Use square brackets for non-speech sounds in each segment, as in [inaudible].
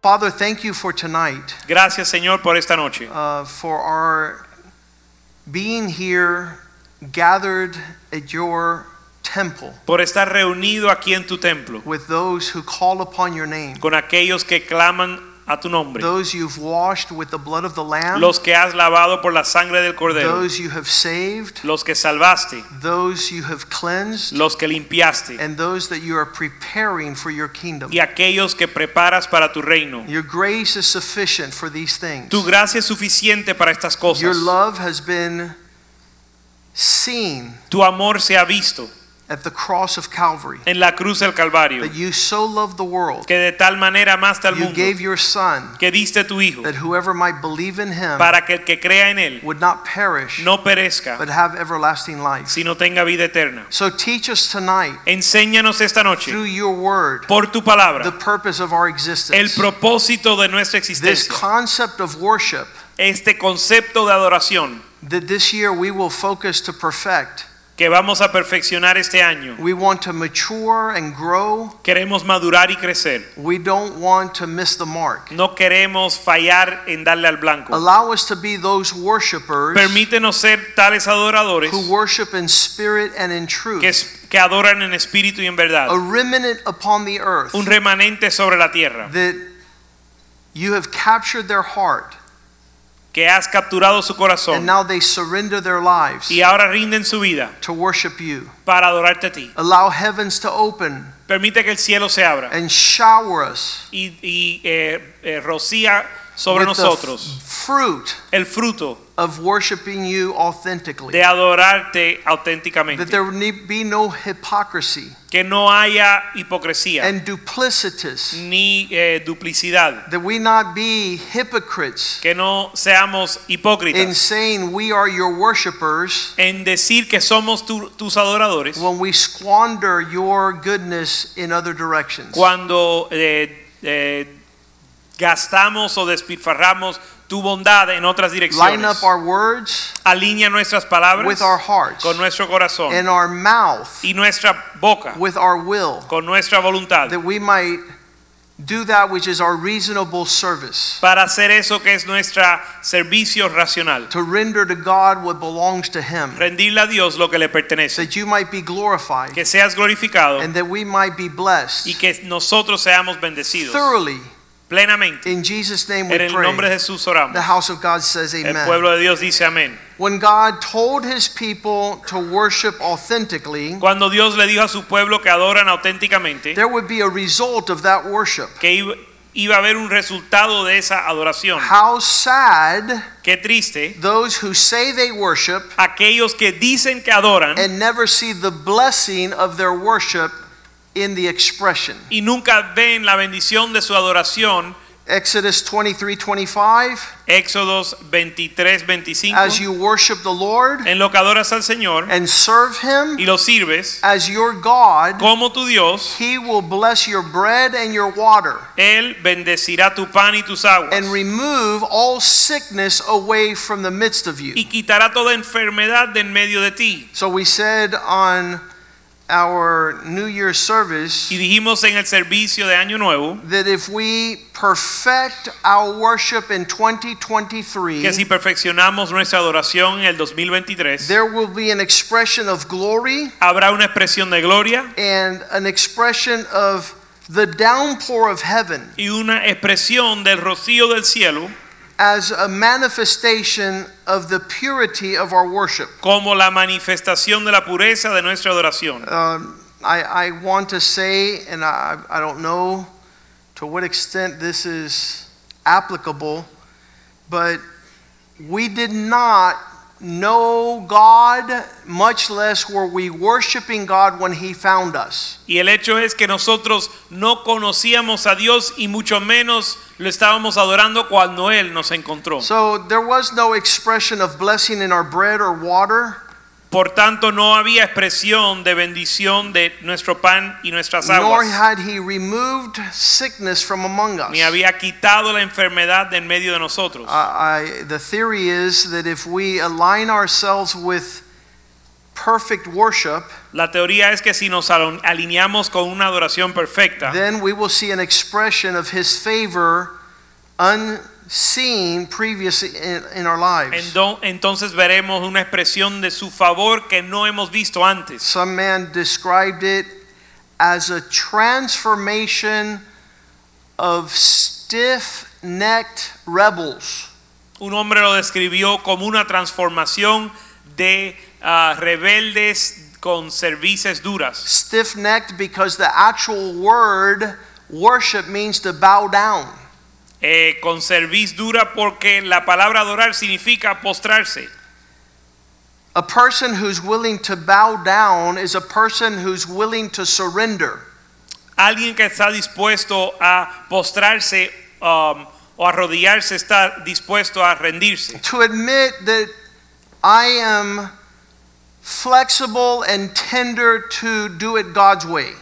Father, thank you for tonight, Gracias Señor por esta noche, uh, for our being here gathered at your temple por estar reunido aquí en tu templo with those who call upon your name, con aquellos que claman a tu nombre, those you've washed with the blood of the Lamb, los que has lavado por la sangre del cordero, those you have saved, los que salvaste, those you have cleansed, los que limpiaste. And those that you are preparing for your kingdom. y aquellos que preparas para tu reino. Your grace is sufficient for these things. Tu gracia es suficiente para estas Your cosas. love has been seen. Tu amor se ha visto at the cross of Calvary. en la cruz del Calvario, That you so loved the world, que de tal manera amaste al you mundo gave your Son, que diste tu hijo that whoever might believe in him para que el que crea en él would not perish, no perezca, but have everlasting life. sino tenga vida eterna. So teach us tonight, Enséñanos esta noche through your word, por tu palabra the purpose of our existence, el propósito de nuestra This existencia, concept of worship este concepto de adoración that this year we will focus to perfect. Que vamos a perfeccionar este año. We want to mature and grow. Queremos madurar y crecer. We don't want to miss the mark. No queremos fallar en darle al blanco. Allow us to be those worshipers Permítenos ser tales adoradores who worship in spirit and in truth. que, que adoran en espíritu y en verdad. A remnant upon the earth Un remanente sobre la tierra that you have captured their heart que has capturado su and corazón now they surrender their lives y ahora rinden su vida to worship you. para adorarte a ti. Allow heavens to open Permite que el cielo se abra and shower us y, y, eh, eh, rocía sobre with nosotros fruit el fruto of worshiping you authentically. de adorarte auténticamente. That there would be no hypocrisy que no haya hipocresía and duplicitous. ni eh, duplicidad, That we not be hypocrites que no seamos hipócritas. in saying we are your worshipers en decir que somos tu- tus adoradores when we squander your goodness in other directions. cuando eh, eh, gastamos o despilfarramos tu bondad en otras Line direcciones. up our words Alinea nuestras palabras with our hearts con nuestro corazón and our mouth y nuestra boca with our will con nuestra voluntad that we might do that which is our reasonable service para hacer eso que es nuestra servicio racional. to render to God what belongs to him Rendirle a Dios lo que le pertenece. that you might be glorified Que seas glorificado and that we might be blessed y que nosotros seamos bendecidos thoroughly plenamente. in Jesus name En we el nombre de pray Jesús oramos. the house of God says El amen pueblo de Dios dice amén. when God told his people to worship authentically Cuando Dios le dijo a su pueblo que adoran auténticamente, there would be a result of that worship que iba a haber un resultado de esa adoración. how sad Qué triste. those who say they worship Aquellos que dicen que adoran and never see the blessing of their worship in the expression. y nunca ven la bendición de su adoración. Exodus 23 25. Éxodos 23, 25. As you worship the Lord En lo que adoras al Señor and serve y Him lo sirves as your God, como tu Dios, He will bless your bread and your water Él bendecirá tu pan y tus aguas. and remove all sickness away from the midst of you. y quitará toda enfermedad de en medio de ti. So we said on our New Year's service Y dijimos en el servicio de Año Nuevo that if we perfect our worship in 2023, que si perfeccionamos nuestra adoración en el 2023, there will be an expression of glory habrá una expresión de gloria and an expression of the downpour of heaven. y una expresión del rocío del cielo as a manifestation of the purity of our worship. como la manifestación de la pureza de nuestra adoración. Um, I, I want to say, and I, I don't know to what extent this is applicable, but we did not know God, much less were we worshiping God when He found us. Y el hecho es que nosotros no conocíamos a Dios y mucho menos lo estábamos adorando cuando Él nos encontró. So there was no expression of blessing in our bread or water, Por tanto, no había expresión de bendición de nuestro pan y nuestras nor had He removed sickness from among us. ni había quitado la enfermedad de en medio de nosotros. I, I- the theory is that if we align ourselves with perfect worship, La teoría es que si nos alineamos con una adoración perfecta, then we will see an expression of His favor unseen previously in, in our lives. entonces veremos una expresión de su favor que no hemos visto antes. Some man described it as a transformation of stiff necked rebels. Un hombre lo describió como una transformación de ah, rebeldes con cervices duras. Stiff necked because the actual word worship means to bow down. Eh, con cerviz dura porque la palabra adorar significa postrarse. A person who's willing to bow down is a person who's willing to surrender. Alguien que está dispuesto a postrarse um, o arrodillarse está dispuesto a rendirse. To admit that I am flexible and tender to do it God's way.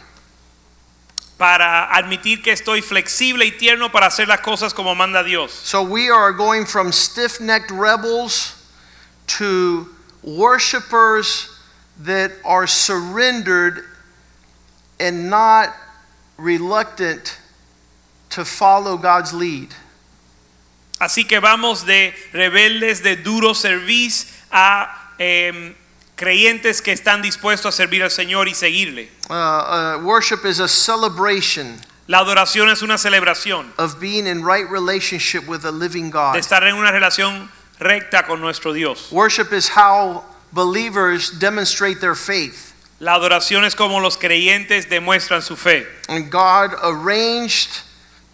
Para admitir que estoy flexible y tierno para hacer las cosas como manda Dios. So we are going from stiff necked rebels to worshipers that are surrendered and not reluctant to follow God's lead. Así que vamos de rebeldes de duro serviz a em, creyentes que están dispuestos a servir al Señor y seguirle. Uh, uh, worship is a celebration La adoración es una celebración of being in right relationship with a living God. de estar en una relación recta con nuestro Dios. Worship is how believers demonstrate their faith. La adoración es como los creyentes demuestran su fe. And God arranged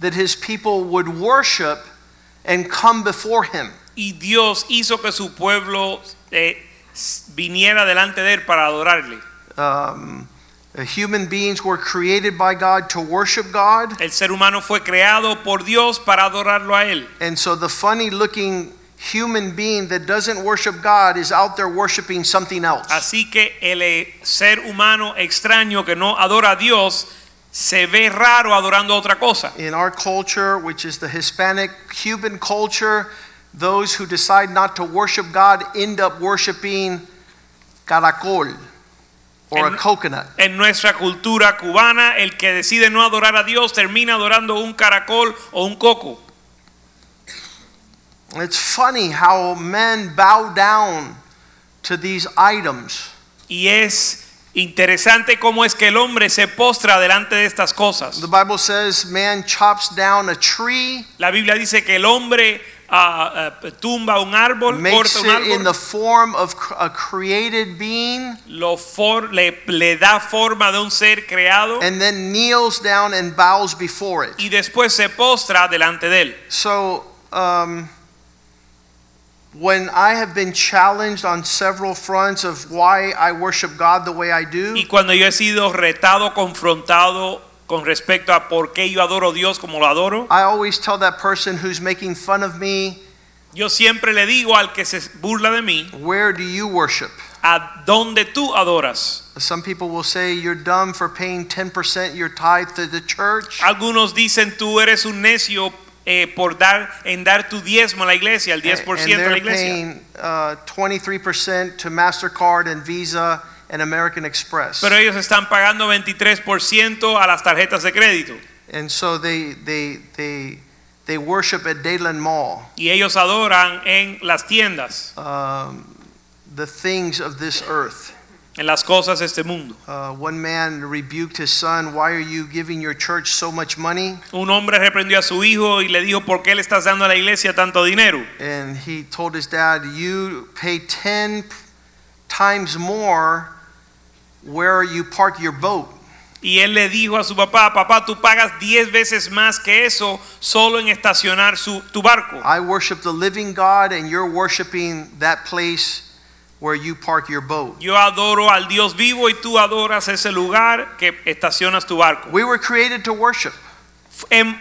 that his people would worship and come before him. Y Dios hizo que su pueblo eh, viniera delante de él para adorarle. Um, human beings were created by God to worship God. El ser humano fue creado por Dios para adorarlo a él. And so the funny looking human being that doesn't worship God is out there worshiping something else. Así que el eh, ser humano extraño que no adora a Dios se ve raro adorando otra cosa. In our culture, which is the Hispanic Cuban culture, those who decide not to worship God end up worshiping caracol or a En- coconut. En nuestra cultura cubana, el que decide no adorar a Dios termina adorando un caracol o un coco. It's funny how men bow down to these items. Y es interesante cómo es que el hombre se postra delante de estas cosas. The Bible says man chops down a tree, La Biblia dice que el hombre ah, tumba un árbol, makes corta un it in árbol, the form of cr- a created being, lo for- le, le da forma de un ser creado and then kneels down and bows before it. y después se postra delante de él. So, um, when I have been challenged on several fronts of why I worship God the way I do, Y cuando yo he sido retado, confrontado con respecto a por qué yo adoro a Dios como lo adoro, I always tell that person who's making fun of me, yo siempre le digo al que se burla de mí, Where do you worship? ¿a dónde tú adoras? Some people will say you're dumb for paying 10% your tithe to the church. Algunos dicen tú eres un necio eh, por dar en dar tu diezmo a la iglesia, el 10% and a la iglesia. paying uh, 23% to MasterCard and Visa and American Express. Pero ellos están pagando 23% a las tarjetas de crédito And so they, they, they, they worship at Dadeland Mall. y ellos adoran en las tiendas, um, the things of this earth. en las cosas de este mundo. Uh, one man rebuked his son, Why are you giving your church so much money? Un hombre reprendió a su hijo y le dijo, ¿por qué le estás dando a la iglesia tanto dinero? And he told his dad, You pay 10 times more where you park your boat. Y él le dijo a su papá, papá, tú pagas 10 veces más que eso solo en estacionar su, tu barco. I worship the living God, and you're worshiping that place where you park your boat. Yo adoro al Dios vivo y tú adoras ese lugar que estacionas tu barco. We were created to worship.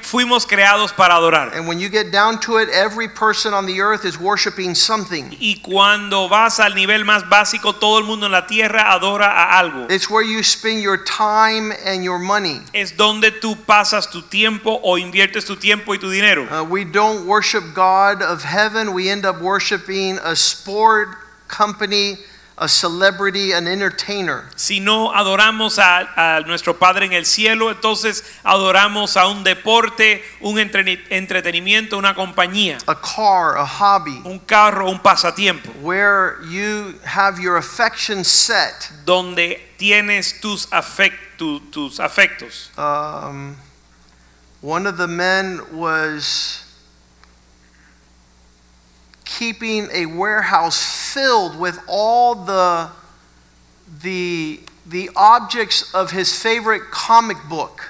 Fuimos creados para adorar. And when you get down to it, every person on the earth is worshiping something. Y cuando vas al nivel más básico, todo el mundo en la tierra adora a algo. It's where you spend your time and your money. Es donde tú pasas tu tiempo o inviertes tu tiempo y tu dinero. Uh, we don't worship God of heaven. We end up worshiping a sport company, a celebrity, an entertainer. Si no adoramos a, a nuestro Padre en el cielo, entonces adoramos a un deporte, un entreni- entretenimiento, una compañía, a car, a hobby, un carro, un pasatiempo, where you have your affection set. donde tienes tus, afect- tu- tus afectos. Um, one of the men was keeping a warehouse filled with all the the the objects of his favorite comic book.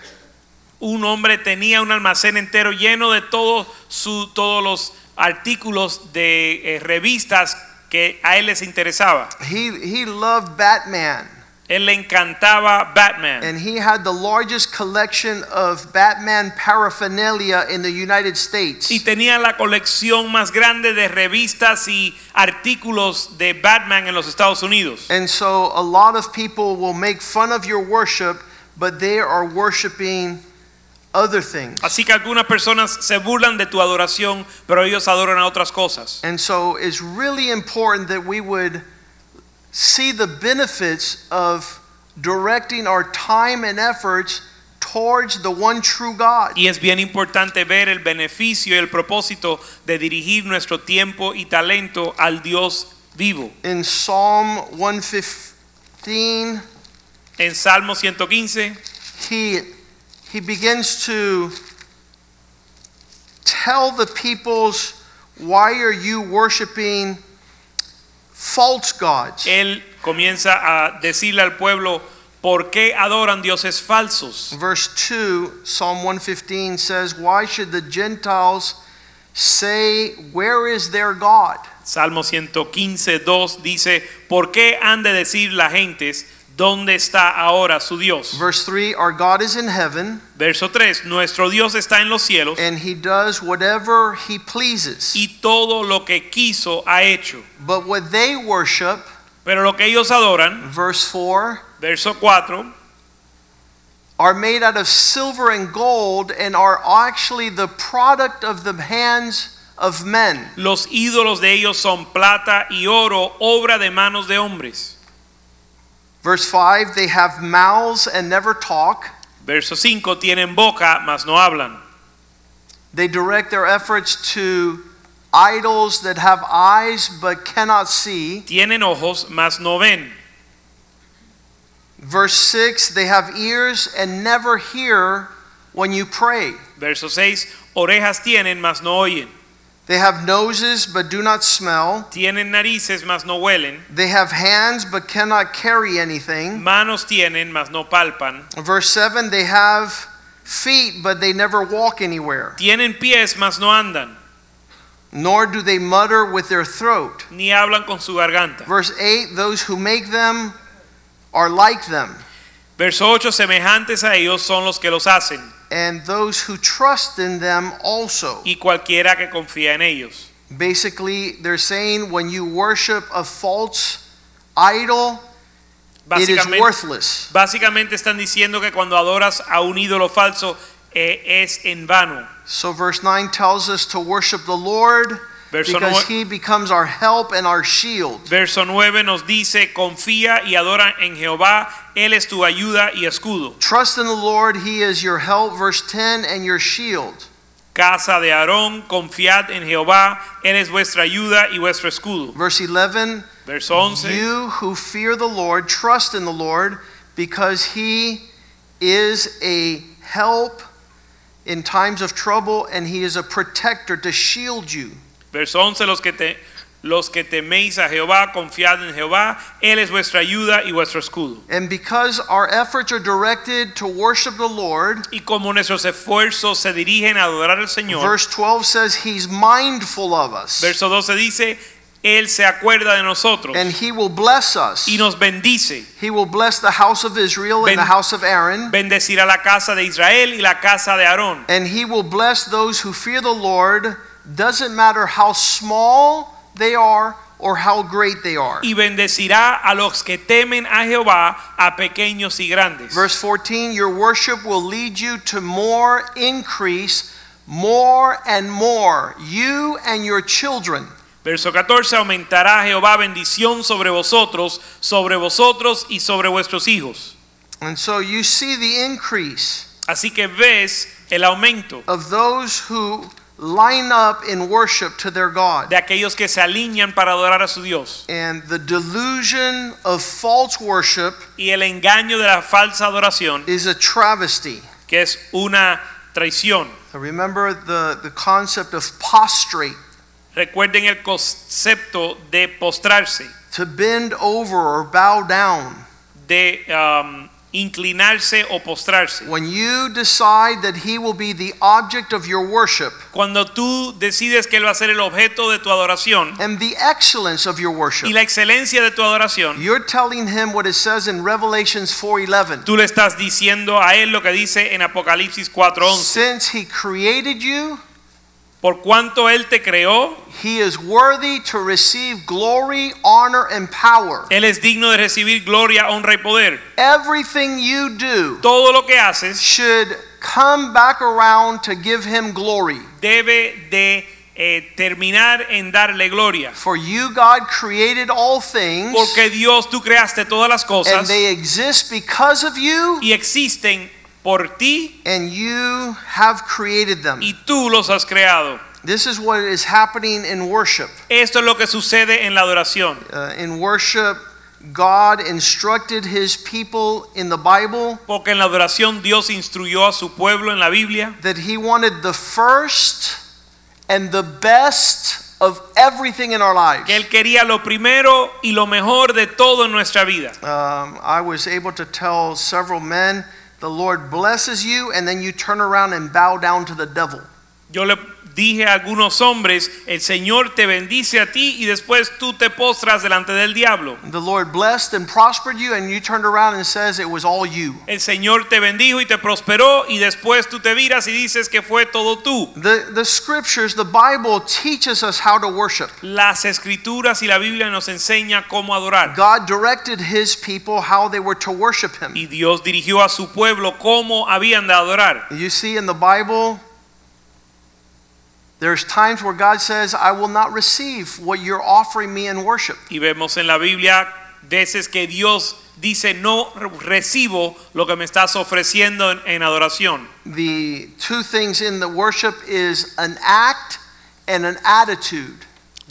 Un hombre tenía un almacén entero lleno de todos su- todos los artículos de eh, revistas que a él les interesaba. He he loved Batman Él le encantaba Batman. and he had the largest collection of Batman paraphernalia in the United States. Y tenía la colección más grande de revistas y artículos de Batman en los Estados Unidos. And so a lot of people will make fun of your worship, but they are worshiping other things. Así que algunas personas se burlan de tu adoración, pero ellos adoran a otras cosas. And so it's really important that we would see the benefits of directing our time and efforts towards the one true God. Y es bien importante ver el beneficio y el propósito de dirigir nuestro tiempo y talento al Dios vivo. In Psalm 115, En Salmo 115, he he begins to tell the peoples why are you worshiping false gods? él comienza a decirle al pueblo por qué adoran dioses falsos. Verse 2, Psalm 115 says, Why should the Gentiles say, Where is their God? Salmo 115, 2 dice, ¿por qué han de decir las gentes dónde está ahora su Dios? Verse 3, Our God is in heaven, Verso 3, nuestro Dios está en los cielos and he does whatever he pleases. y todo lo que quiso ha hecho. But what they worship, Pero lo que ellos adoran, verse 4, verso 4, are made out of silver and gold and are actually the product of the hands of men. los ídolos de ellos son plata y oro, obra de manos de hombres. Verse 5, they have mouths and never talk. Verso 5, tienen boca, mas no hablan. They direct their efforts to idols that have eyes but cannot see. Tienen ojos, mas no ven. Verse 6 they have ears and never hear when you pray. Verso 6, orejas tienen, mas no oyen. They have noses but do not smell. Tienen narices, mas no huelen. They have hands but cannot carry anything. Manos tienen, mas no palpan. Verse 7 they have feet but they never walk anywhere. Tienen pies, mas no andan. Nor do they mutter with their throat. Ni hablan con su garganta. Verse 8 those who make them are like them. Verso 8, semejantes a ellos son los que los hacen. And those who trust in them also. Y cualquiera que confía en ellos. Basically, they're saying when you worship a false idol, it is worthless. básicamente están diciendo que cuando adoras a un ídolo falso eh, es en vano. So, verse 9 tells us to worship the Lord Verso because he becomes our help and our shield. Verso 9 nos dice, confía y adora en Jehová, Él es tu ayuda y escudo. Trust in the Lord, he is your help. Verse 10 and your shield. Casa de Aarón, confiad en Jehová, Él es vuestra ayuda y vuestro escudo. Verse 11 Verso 11, You who fear the Lord, trust in the Lord because he is a help in times of trouble and he is a protector to shield you. verso 11, los que, te, los que teméis a Jehová, confiad en Jehová, Él es vuestra ayuda y vuestro escudo. And because our efforts are directed to worship the Lord, Y como nuestros esfuerzos se dirigen a adorar al Señor, verse 12 says he's mindful of us. verso 12 dice, Él se acuerda de nosotros and he will bless us. y nos bendice. He will bless the house of Israel and Ben- the house of Aaron, Bendecirá la casa de Israel y la casa de Aarón. and he will bless those who fear the Lord. Doesn't matter how small they are or how great they are. Y bendecirá a los que temen a Jehová, a pequeños y grandes. Verse 14 Your worship will lead you to more increase, more and more, you and your children. Verso 14, aumentará Jehová bendición sobre vosotros, sobre vosotros y sobre vuestros hijos. And so you see the increase Así que ves el aumento of those who line up in worship to their God. de aquellos que se alinean para adorar a su Dios. And the delusion of false worship Y el engaño de la falsa adoración, is a travesty. que es una traición. Remember the, the concept of prostrate, Recuerden el concepto de postrarse, to bend over or bow down. de um, inclinarse o postrarse. When you decide that He will be the object of your worship Cuando tú decides que Él va a ser el objeto de tu adoración and the excellence of your worship, y la excelencia de tu adoración, you're telling Him what it says in Revelations 4:11. tú le estás diciendo a Él lo que dice en Apocalipsis 4:11. Since He created you, Por cuanto Él te creó, He is worthy to receive glory, honor, and power. Él es digno de recibir gloria, honra y poder. Everything you do Todo lo que haces should come back around to give Him glory. debe de eh, terminar en darle gloria. For you, God, created all things, Porque Dios, tú creaste todas las and cosas they exist because of you, y existen por ti and you have created them. y tú los has creado. This is what is happening in worship. Esto es lo que sucede en la adoración. Uh, in worship, God instructed His people in the Bible Porque en la adoración Dios instruyó a su pueblo en la Biblia that He wanted the first and the best of everything in our lives. que Él quería lo primero y lo mejor de todo en nuestra vida. Um, I was able to tell several men, the Lord blesses you, and then you turn around and bow down to the devil. Yo le dije a algunos hombres, el Señor te bendice a ti y después tú te postras delante del diablo. The Lord blessed and prospered you, and you turned around and says it was all you. El Señor te bendijo y te prosperó y después tú te viras y dices que fue todo tú. The, the scriptures, the Bible teaches us how to worship. Las escrituras y la Biblia nos enseña cómo adorar. God directed his people how they were to worship him. Y Dios dirigió a su pueblo cómo habían de adorar. You see in the Bible, there's times where God says, I will not receive what you're offering me in worship. Y vemos en la Biblia veces que Dios dice, no recibo lo que me estás ofreciendo en, en adoración. The two things in the worship is an act and an attitude.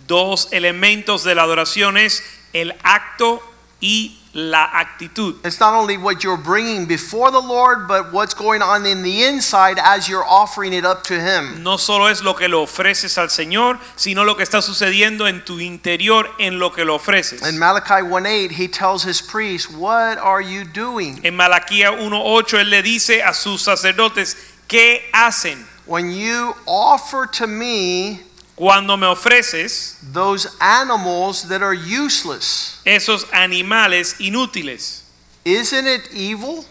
Dos elementos de la adoración es el acto y la actitud. It's not only what you're bringing before the Lord, but what's going on in the inside as you're offering it up to Him. No solo es lo que le ofreces al Señor, sino lo que está sucediendo en tu interior en lo que lo ofreces. In Malachi 1:8, he tells his priests, What are you doing? En Malaquía 1:8 él le dice a sus sacerdotes, ¿qué hacen When you offer to me cuando me ofreces those animals that are useless, esos animales inútiles? isn't it evil?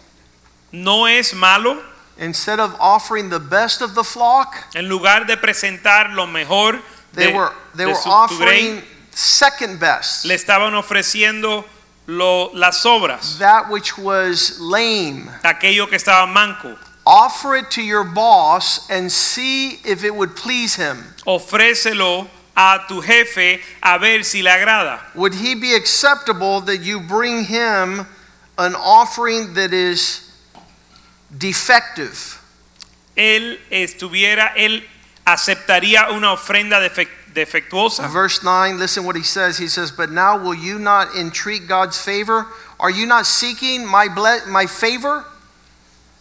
¿No es malo? Instead of offering the best of the flock, En lugar de presentar lo mejor they de, were they de were su- tu offering grey, second best, le estaban ofreciendo lo- las obras, that which was lame. aquello que estaba manco. Offer it to your boss and see if it would please him. Ofrécelo a tu jefe a ver si le agrada. Would he be acceptable that you bring him an offering that is defective? Él estuviera, él aceptaría una ofrenda defec- defectuosa. Verse 9, listen what he says. He says, But now will you not entreat God's favor? Are you not seeking my, ble- my favor?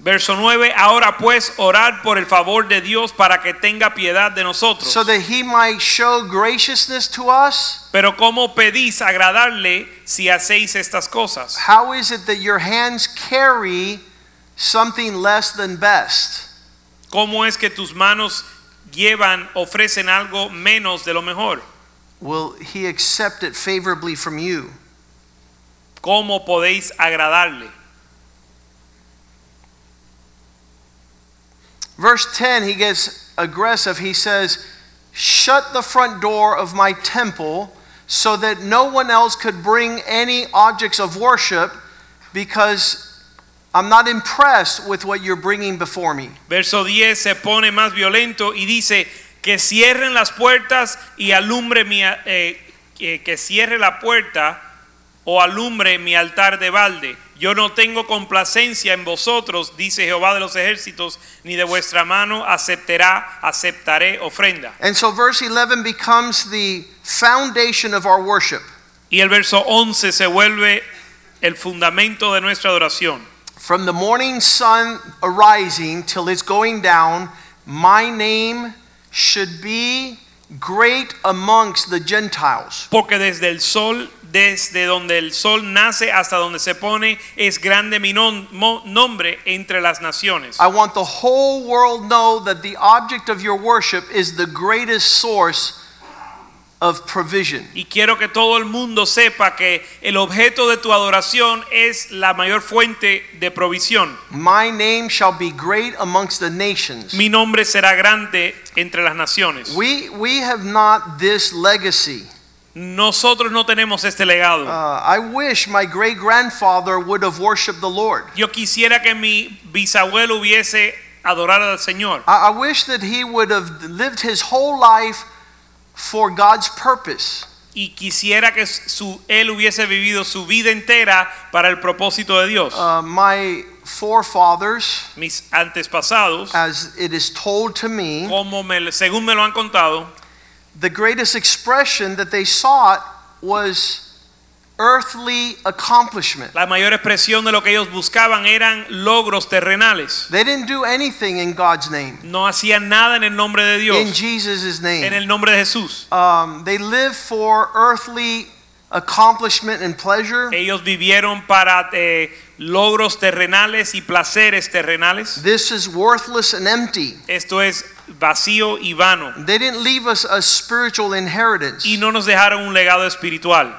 Verso 9, ahora pues orad por el favor de Dios para que tenga piedad de nosotros. So that he might show graciousness to us? Pero ¿cómo pedís agradarle si hacéis estas cosas? How is it that your hands carry something less than best? ¿Cómo es que tus manos llevan, ofrecen algo menos de lo mejor? will he accept it favorably from you? ¿Cómo podéis agradarle? Verse 10, he gets aggressive. He says, Shut the front door of my temple so that no one else could bring any objects of worship because I'm not impressed with what you're bringing before me. Verso 10 se pone más violento y dice que cierren las puertas y alumbre mi, eh, que, que cierre la puerta o alumbre mi altar de balde. Yo no tengo complacencia en vosotros, dice Jehová de los ejércitos, ni de vuestra mano aceptará, aceptaré ofrenda. And so verse 11 becomes the foundation of our worship. Y el verso 11 se vuelve el fundamento de nuestra adoración. From the morning sun arising till it's going down, my name should be great amongst the Gentiles. Porque desde el sol, desde donde el sol nace hasta donde se pone, es grande mi nombre entre las naciones. I want the whole world know that the object of your worship is the greatest source of provision. Y quiero que todo el mundo sepa que el objeto de tu adoración es la mayor fuente de provisión. My name shall be great amongst the nations. Mi nombre será grande entre las naciones. We we have not this legacy. Nosotros no tenemos este legado. Uh, I wish my great grandfather would have worshipped the Lord. Yo quisiera que mi bisabuelo hubiese adorado al Señor. I, I wish that he would have lived his whole life for God's purpose. Y quisiera que su, él hubiese vivido su vida entera para el propósito de Dios. Uh, my forefathers, Mis antepasados, as it is told to me, como me- según me lo han contado, the greatest expression that they sought was earthly accomplishment. la mayor expresión de lo que ellos buscaban eran logros terrenales. They didn't do anything in God's name, No hacían nada en el nombre de Dios. in Dios, name. en el nombre de Jesús. Um, they lived for earthly accomplishment and pleasure. Ellos vivieron para eh, logros terrenales y placeres terrenales. This is worthless and empty. Esto es vacío y vano. They didn't leave us a spiritual inheritance. Y no nos dejaron un legado espiritual.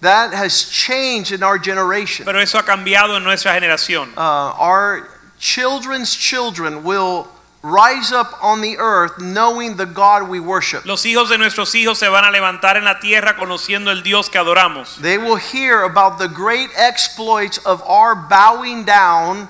That has changed in our generation. Pero eso ha cambiado en nuestra generación. Uh, our children's children will rise up on the earth knowing the God we worship. Los hijos de nuestros hijos se van a levantar en la tierra conociendo el Dios que adoramos. They will hear about the great exploits of our bowing down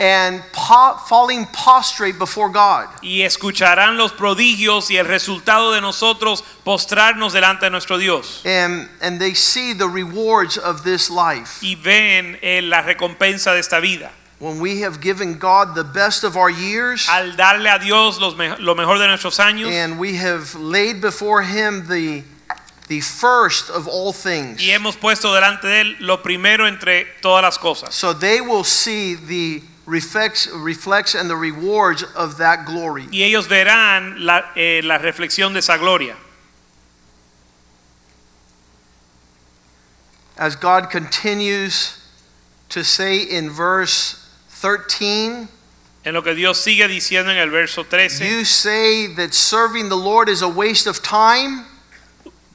and po- falling prostrate before God. Y escucharán los prodigios y el resultado de nosotros postrarnos delante de nuestro Dios. And, and they see the rewards of this life. Y ven eh, la recompensa de esta vida. When we have given God the best of our years Al darle a Dios los me- lo mejor de nuestros años and we have laid before Him the, the first of all things. y hemos puesto delante de Él lo primero entre todas las cosas. So they will see the reflects, reflects and the rewards of that glory. Y ellos verán la, eh, la reflexión de esa gloria. As God continues to say in verse 13, En lo que Dios sigue diciendo en el verso 13. you say that serving the Lord is a waste of time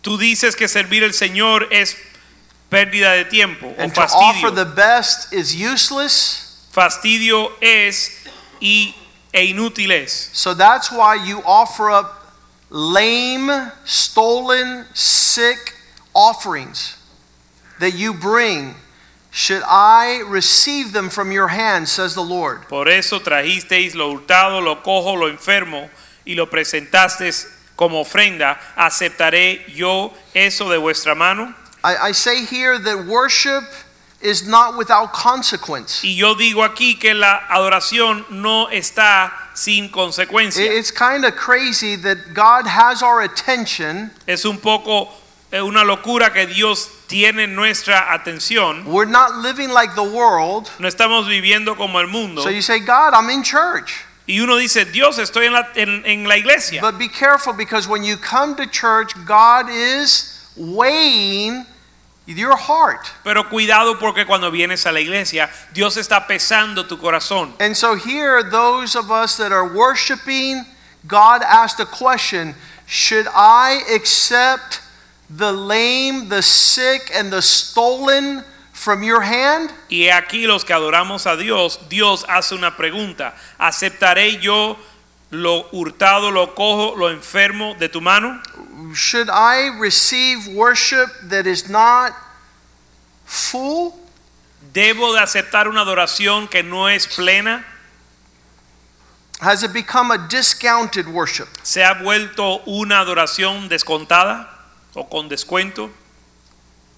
Tú dices que servir al Señor es pérdida de tiempo o and to offer the best is useless. Fastidio es y, e inútil es. So that's why you offer up lame, stolen, sick offerings that you bring. Should I receive them from your hand, says the Lord. Por eso trajisteis lo hurtado, lo cojo, lo enfermo y lo presentasteis como ofrenda. ¿Aceptaré yo eso de vuestra mano? I, I say here that worship is not without consequence. Y yo digo aquí que la adoración no está sin It- consecuencia. It's kind of crazy that God has our attention. Es un poco una locura que Dios tiene nuestra atención. We're not living like the world. No estamos viviendo como el mundo. So you say, God, I'm in church. Y uno dice, Dios, estoy en la, en- en la iglesia. But be careful because when you come to church, God is weighing your heart. Pero cuidado porque cuando vienes a la iglesia, Dios está pesando tu corazón. And so here, those of us that are worshiping God asked a question Should I accept the lame, the sick, and the stolen from your hand? Y aquí los que adoramos a Dios, Dios hace una pregunta. ¿Aceptaré yo lo hurtado, lo cojo, lo enfermo de tu mano? Should I receive worship that is not full? ¿Debo de aceptar una adoración que no es plena? Has it become a discounted worship? ¿Se ha vuelto una adoración descontada o con descuento?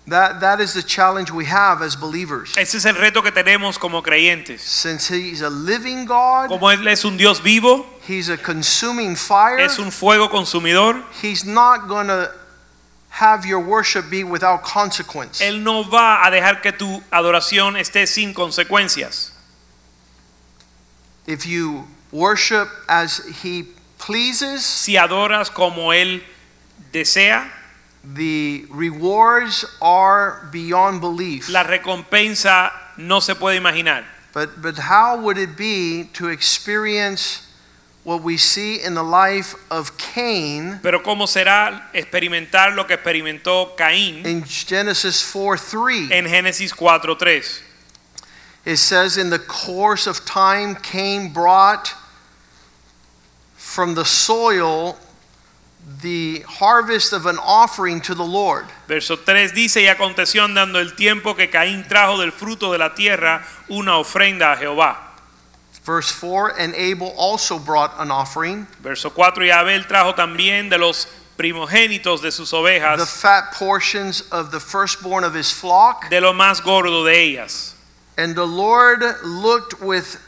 That, that is the challenge we have as believers. Ese es el reto que tenemos como creyentes. Since He's a living God, Como Él es un Dios vivo, He's a consuming fire, es un fuego consumidor, He's not going to have your worship be without consequence. Él no va a dejar que tu adoración esté sin consecuencias. If you worship as He pleases, Si adoras como Él desea, the rewards are beyond belief. la recompensa no se puede imaginar. But, but how would it be to experience what we see in the life of Cain Pero ¿cómo será experimentar lo que experimentó Caín in Genesis 4 3? en Génesis 4:3? It says, In the course of time, Cain brought from the soil the harvest of an offering to the Lord. Verso 3 dice, y aconteció andando el tiempo que Caín trajo del fruto de la tierra una ofrenda a Jehová. Verse 4 And Abel also brought an offering, Verso 4, y Abel trajo también de los primogénitos de sus ovejas. the fat portions of the firstborn of his flock. de lo más gordo de ellas. And the Lord looked with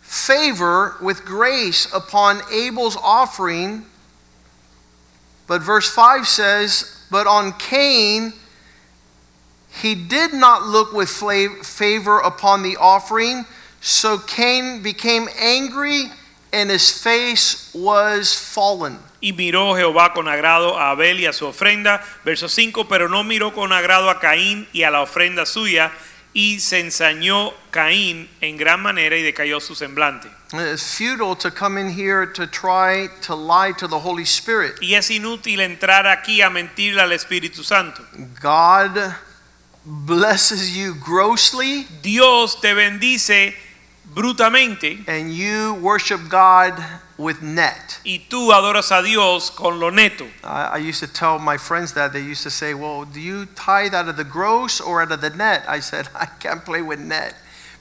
favor, with grace upon Abel's offering. But verse 5 says, But on Cain, he did not look with favor upon the offering. So Cain became angry, and his face was fallen. Y miró Jehová con agrado a Abel y a su ofrenda. Verso 5, pero no miró con agrado a Caín y a la ofrenda suya, y se ensañó Caín en gran manera y decayó su semblante. It's futile to come in here to try to lie to the Holy Spirit. Y es inútil entrar aquí a mentirle al Espíritu Santo. God blesses you grossly, Dios te bendice brutamente and you worship God with net. y tú adoras a Dios con lo neto. I, I used to tell my friends that they used to say, Well, do you tithe out of the gross or out of the net? I said, [laughs] I can't play with net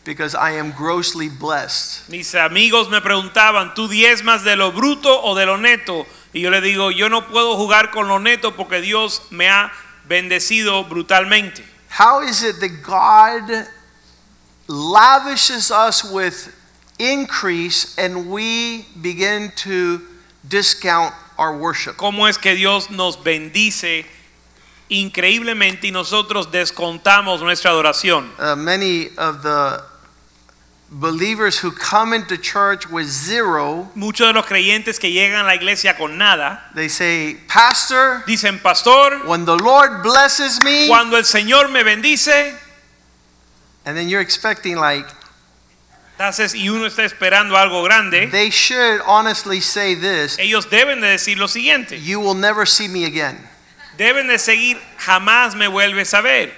because I am grossly blessed. Mis amigos me preguntaban, ¿tú diezmas de lo bruto o de lo neto? Y yo le digo, yo no puedo jugar con lo neto porque Dios me ha bendecido brutalmente. How is it that God lavishes us with increase and we begin to discount our worship? ¿Cómo es que Dios nos bendice increíblemente y nosotros descontamos nuestra adoración? Uh, many of the believers who come into church with zero, Muchos de los creyentes que llegan a la iglesia con nada they say, Pastor, dicen, pastor, when the Lord blesses me, cuando el Señor me bendice, and then you're expecting like, entonces, y uno está esperando algo grande, they should honestly say this ellos deben de decir lo siguiente, you will never see me again. deben de seguir, jamás me vuelves a ver.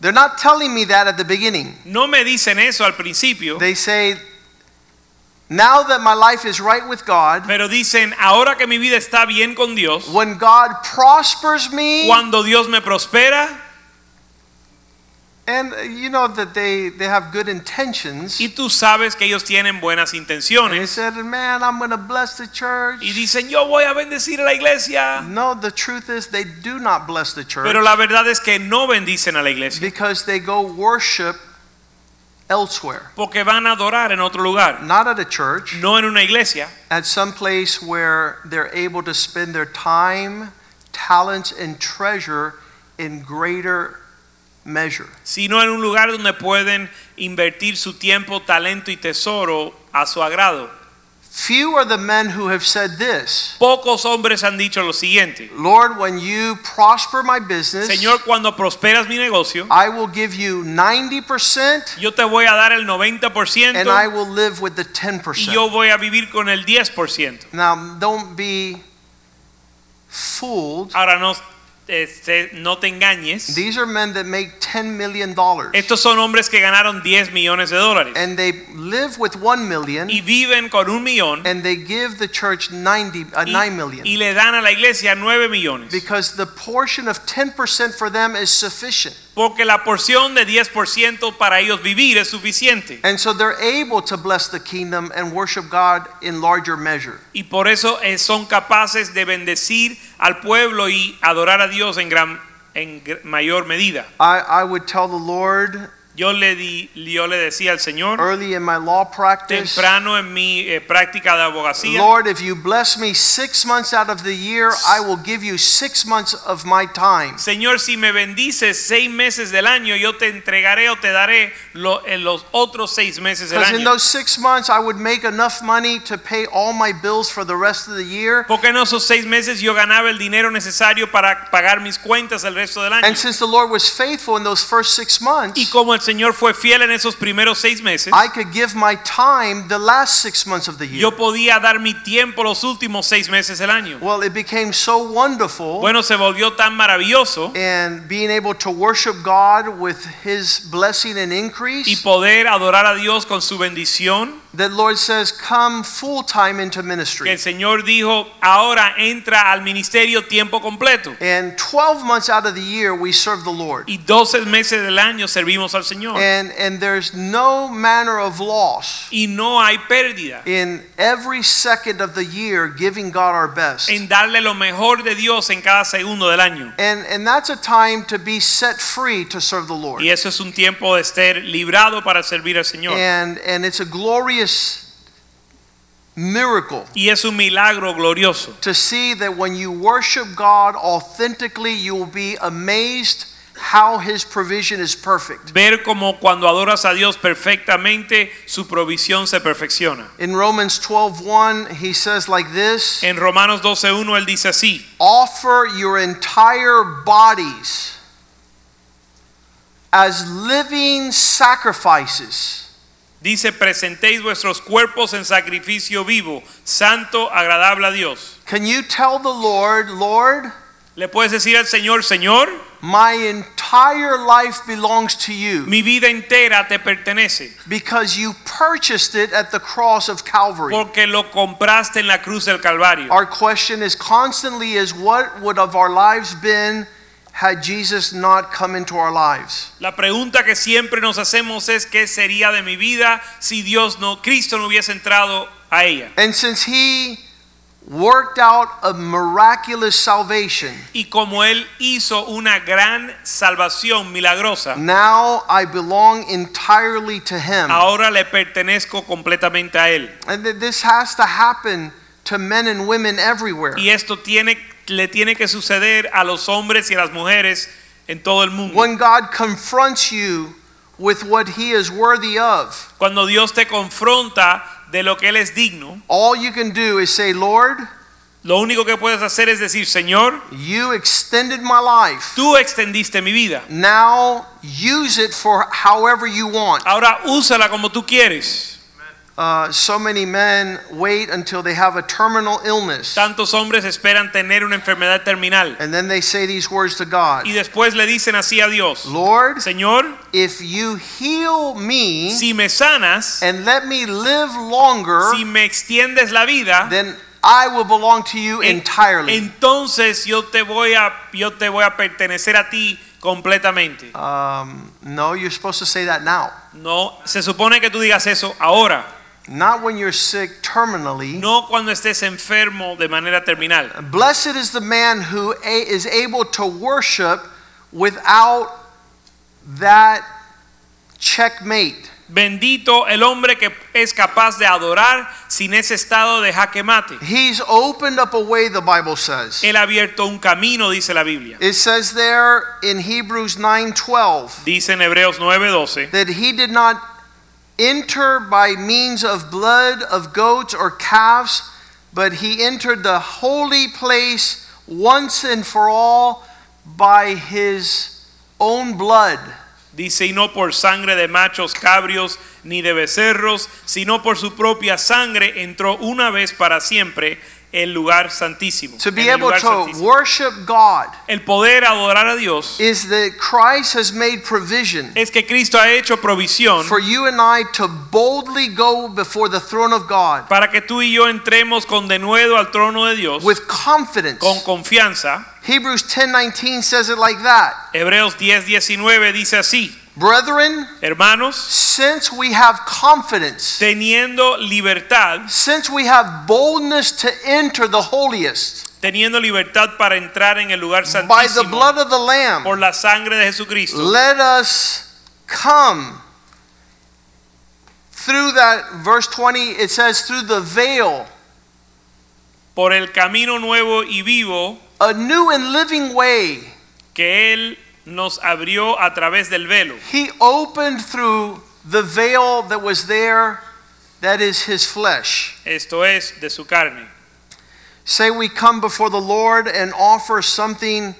They're not telling me that at the beginning. No me dicen eso al principio, They say, now that my life is right with God, pero dicen, ahora que mi vida está bien con Dios, when God prospers me, cuando Dios me prospera, and uh, you know that they, they have good intentions. y tú sabes que ellos tienen buenas And they said, man, I'm going to bless the church. y dicen, yo voy a bendecir a la iglesia, No, the truth is they do not bless the church pero la verdad es que no bendicen a la iglesia, because they go worship elsewhere. porque van a adorar en otro lugar, Not at a church, no en una iglesia, at some place where they're able to spend their time, talents, and treasure in greater measure. sino en un lugar donde pueden invertir su tiempo, talento y tesoro a su agrado. Few are the men who have said this Pocos hombres han dicho lo siguiente. Lord, when you prosper my business, Señor, cuando prosperas mi negocio, I will give you 90% yo te voy a dar el 90% and I will live with the 10%. yo voy a vivir con el 10%. Now, don't be fooled. Ahora no, este, no te engañes. These are men that make $10 million Estos son hombres que ganaron 10 millones de dólares and they live with 1 million y viven con un millón and they give the church 90, uh, y, 9 million. y le dan a la iglesia 9 millones. Because the portion of 10% for them is sufficient. Porque la porción de 10% para ellos vivir es suficiente. And so they're able to bless the kingdom and worship God in larger measure. Y por eso eh, son capaces de bendecir al pueblo y adorar a Dios en gran en mayor medida. I, I would tell the Lord Yo le di, yo le decía al Señor early in my law practice, temprano en mi eh, práctica de abogacía, Lord, if you bless me six months out of the year, I will give you six months of my time. Señor, si me bendices seis meses del año, yo te entregaré o te daré lo- en los otros seis meses del Because in those six months, I would make enough money to pay all my bills for the rest of the year. Porque en esos seis meses yo ganaba el dinero necesario para pagar mis cuentas el resto del año. And since the Lord was faithful in those first six months, Y como el Señor fue fiel en esos primeros seis meses, I could give my time the last six months of the year. yo podía dar mi tiempo los últimos seis meses del año. Well, it became so wonderful. Bueno, se volvió tan maravilloso and being able to worship God with His blessing and increase. y poder adorar a Dios con su bendición, that Lord says, come full time into que ministry. el Señor dijo, ahora entra al ministerio tiempo completo. And 12 months out of the year, we serve the Lord. Y 12 meses del año servimos al Señor. And, and there's no manner of loss Y no hay pérdida in every second of the year giving God our best. en darle lo mejor de Dios en cada segundo del año. And, and that's a time to be set free to serve the Lord. Y eso es un tiempo de estar librado para servir al Señor. And, and it's a glorious miracle Y es un milagro glorioso. to see that when you worship God authentically, you will be amazed how His provision is perfect. Ver como cuando adoras a Dios perfectamente, su provisión se perfecciona. In Romans 12:1, he says like this, En Romanos 12.1 él dice así, offer your entire bodies as living sacrifices. Dice, presentéis vuestros cuerpos en sacrificio vivo, santo, agradable a Dios. Can you tell the Lord, Lord, Le puedes decir al Señor, Señor, my entire life belongs to you mi vida entera te pertenece, because you purchased it at the cross of Calvary. porque lo compraste en la cruz del Calvario. Our question is constantly is what would of our lives been had Jesus not come into our lives? La pregunta que siempre nos hacemos es qué sería de mi vida si Dios no, Cristo no hubiese entrado a ella. And since he worked out a miraculous salvation, Y como él hizo una gran salvación milagrosa, now I belong entirely to him. ahora le pertenezco completamente a él. And this has to happen to men and women everywhere. Y esto tiene le tiene que suceder a los hombres y a las mujeres en todo el mundo. When God confronts you with what he is worthy of, Cuando Dios te confronta de lo que él es digno, all you can do is say, Lord, lo único que puedes hacer es decir, Señor, you extended my life. tú extendiste mi vida. Now use it for however you want. Ahora úsala como tú quieres. Uh, so many men wait until they have a terminal illness Tantos hombres esperan tener una enfermedad terminal and then they say these words to God y después le dicen así a Dios, Lord, Señor, if you heal me si me sanas, and let me live longer, si me extiendes la vida, then I will belong to you en- entirely. entonces yo te voy a yo te voy a pertenecer a ti completamente. Um, no, you're supposed to say that now. No, se supone que tú digas eso ahora, Not when you're sick terminally. no cuando estés enfermo de manera terminal. Blessed is the man who is able to worship without that checkmate. Bendito el hombre que es capaz de adorar sin ese estado de jaque mate. He's opened up a way, the Bible says. Él ha abierto un camino, dice la Biblia. It says there in Hebrews 9:12 Dice en Hebreos 9:12 that he did not enter by means of blood of goats or calves, but he entered the holy place once and for all by his own blood. Dice, y no por sangre de machos cabrios ni de becerros, sino por su propia sangre entró una vez para siempre el lugar santísimo. To be el able to worship God El poder adorar a Dios is that Christ has made provision es que Cristo ha hecho provisión for you and I to boldly go before the throne of God para que tú y yo entremos con denuedo al trono de Dios with confidence. con confianza. Hebrews 10:19 says it like that. Hebreos 10, 19 dice así, Brethren, hermanos, since we have confidence, teniendo libertad, since we have boldness to enter the holiest teniendo libertad para entrar en el lugar by the blood of the Lamb, por la sangre de Jesucristo, let us come. Through that verse 20 it says through the veil por el camino nuevo y vivo a new and living way que Él nos abrió a través del velo. he opened through the veil that was there that is his flesh Esto es de su carne. say we come before the lord and offer something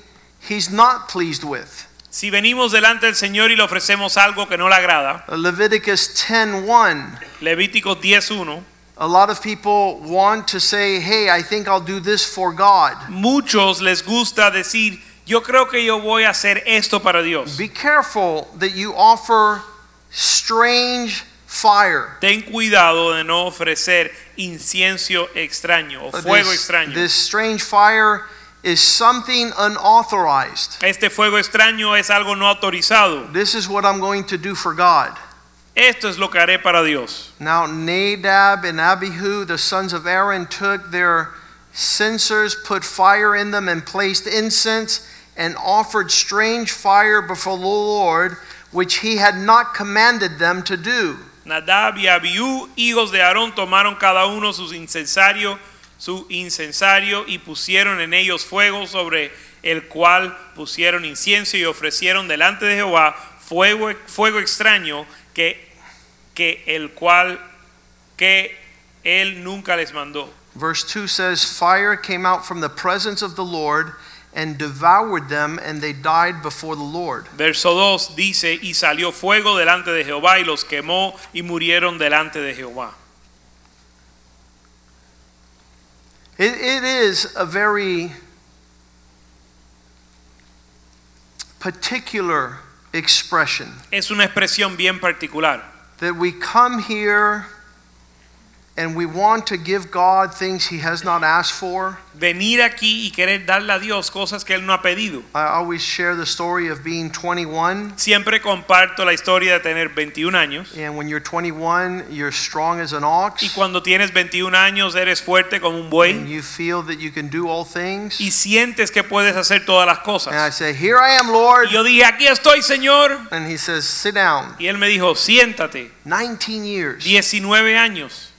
he's not pleased with Si venimos delante del Señor y le ofrecemos algo que no le agrada, leviticus 10:1 Levítico 10.1, a lot of people want to say hey i think i'll do this for god muchos les gusta decir, yo creo que yo voy a hacer esto para Dios. be careful that you offer strange fire Ten cuidado de no ofrecer incienso extraño o fuego this, extraño. this strange fire is something unauthorized. Este fuego extraño es algo no autorizado. This is what I'm going to do for God. Esto es lo que haré para Dios. Now, Nadab and Abihu, the sons of Aaron, took their censers, put fire in them, and placed incense, and offered strange fire before the Lord, which he had not commanded them to do. Nadab y Abiú, hijos de Aarón, tomaron cada uno sus incensario, su incensario y pusieron en ellos fuego sobre el cual pusieron incienso y ofrecieron delante de Jehová fuego, fuego extraño que, que el cual que él nunca les mandó. Verse 2 says, Fire came out from the presence of the Lord and devoured them, and they died before the Lord. Verso 2 dice, y salió fuego delante de Jehová y los quemó y murieron delante de Jehová. It, it is a very particular expression Es una expresión bien particular. that we come here and we want to give God things He has not asked for. Venir aquí y querer darle a Dios cosas que Él no ha pedido. I always share the story of being 21. Siempre comparto la historia de tener 21 años. And when you're 21, you're strong as an Y ox. cuando tienes 21 años eres fuerte como un And you feel that you can do all things. Y sientes que puedes hacer todas las And I say, Here I am, Lord. Y yo dije, aquí estoy, Señor. And He says, Sit down. Y Él me dijo, siéntate. 19 years. 19 años.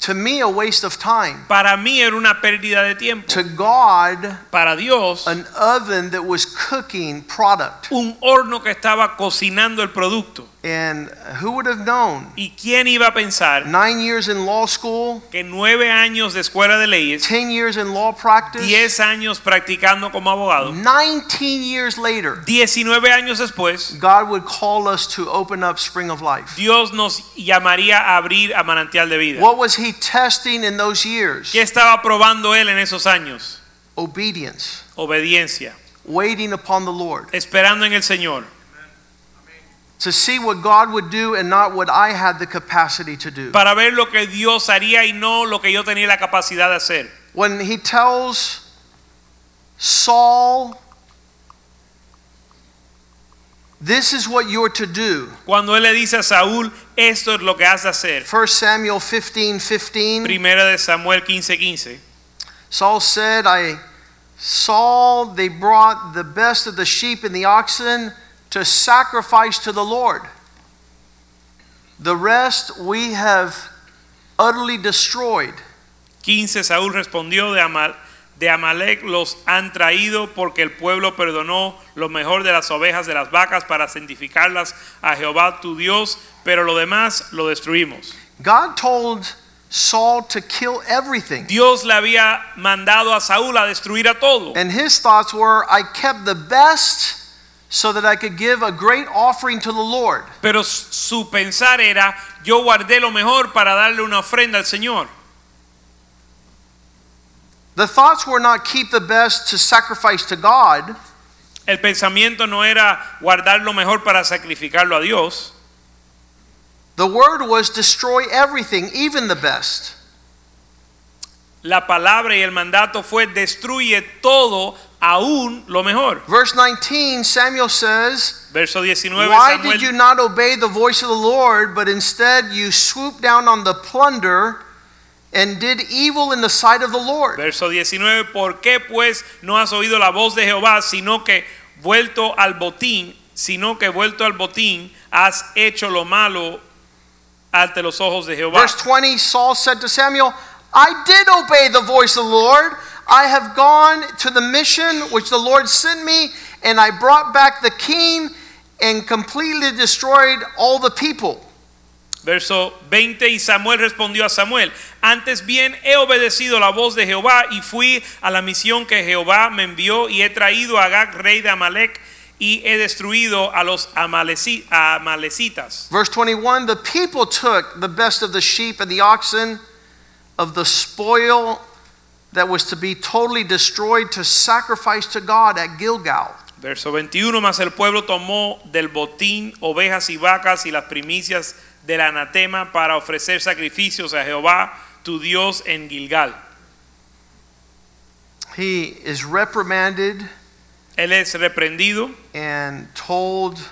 To me, a waste of time. Para mí era una pérdida de tiempo. To God, Para Dios, an oven that was cooking product. un horno que estaba cocinando el producto. And who would have known? ¿Y quién iba a pensar Nine years in law school, que nueve años de escuela de leyes, 10 years in law practice, 10 años practicando como abogado, 19 years later, 19 años después, God would call us to open up Spring of Life. Dios nos llamaría a abrir a manantial de vida. What was He testing in those years? ¿Qué estaba probando él en esos años? Obedience, Obediencia, waiting upon the Lord, esperando en el Señor, to see what God would do and not what I had the capacity to do. para ver lo que Dios haría y no lo que yo tenía la capacidad de hacer. When He tells Saul, This is what you're to do. Cuando él le dice a Saúl, esto es lo que has de hacer. 1 Samuel 15 15. Primera de Samuel 15:15. 15. Saul said, I Saul, they brought the best of the sheep and the oxen to sacrifice to the Lord. The rest we have utterly destroyed. 15 Saúl respondió de Amal, de Amalek los han traído porque el pueblo perdonó lo mejor de las ovejas de las vacas para santificarlas a Jehová tu Dios, pero lo demás lo destruimos. God told Saul to kill everything. Dios le había mandado a Saúl a destruir a todo. And his thoughts were, I kept the best so that I could give a great offering to the Lord. Pero su pensar era, yo guardé lo mejor para darle una ofrenda al Señor. The thoughts were not keep the best to sacrifice to God. El pensamiento no era guardar lo mejor para sacrificarlo a Dios. The word was destroy everything, even the best. La palabra y el mandato fue destruye todo, aún lo mejor. Verse 19, Samuel says, Verso 19, Why Samuel did you not obey the voice of the Lord, but instead you swooped down on the plunder and did evil in the sight of the Lord? Verso 19, ¿por qué pues no has oído la voz de Jehová, sino que vuelto al botín, sino que vuelto al botín has hecho lo malo ante los ojos de Jehová? Verse 20, Saul said to Samuel, I did obey the voice of the Lord. I have gone to the mission which the Lord sent me, and I brought back the king and completely destroyed all the people. Verso 20 y Samuel respondió a Samuel, antes bien he obedecido la voz de Jehová y fui a la misión que Jehová me envió y he traído a Agag, rey de Amalek, y he destruido a los amaleci- amalecitas. Verse 21 The people took the best of the sheep and the oxen of the spoil that was to be totally destroyed to sacrifice to God at Gilgal. Verso 21, mas el pueblo tomó del botín ovejas y vacas y las primicias del anatema para ofrecer sacrificios a Jehová tu Dios en Gilgal. He is reprimanded Él es reprendido and told,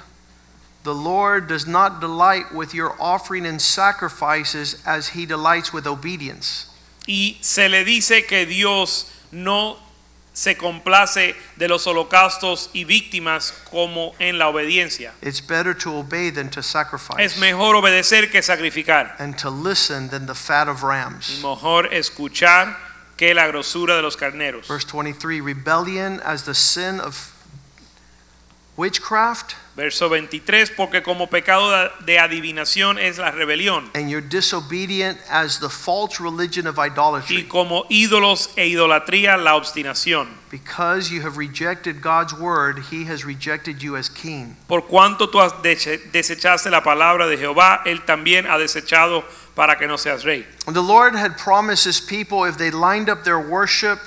The Lord does not delight with your offering and sacrifices as he delights with obedience. Y se le dice que Dios no se complace de los holocaustos y víctimas como en la obediencia. It's better to obey than to sacrifice, Es mejor obedecer que sacrificar. and to listen than the fat of Y rams. mejor escuchar que la grosura de los carneros. Verse 23 Rebellion as the sin of witchcraft, Verso 23, porque como pecado de adivinación es la rebelión. and you're disobedient as the false religion of y idolatry. como ídolos e idolatría la obstinación. Because you have rejected God's word, he has rejected you as king. Por cuanto tú has desechaste la palabra de Jehová, él también ha desechado para que no seas rey. The Lord had promised his people if they lined up their worship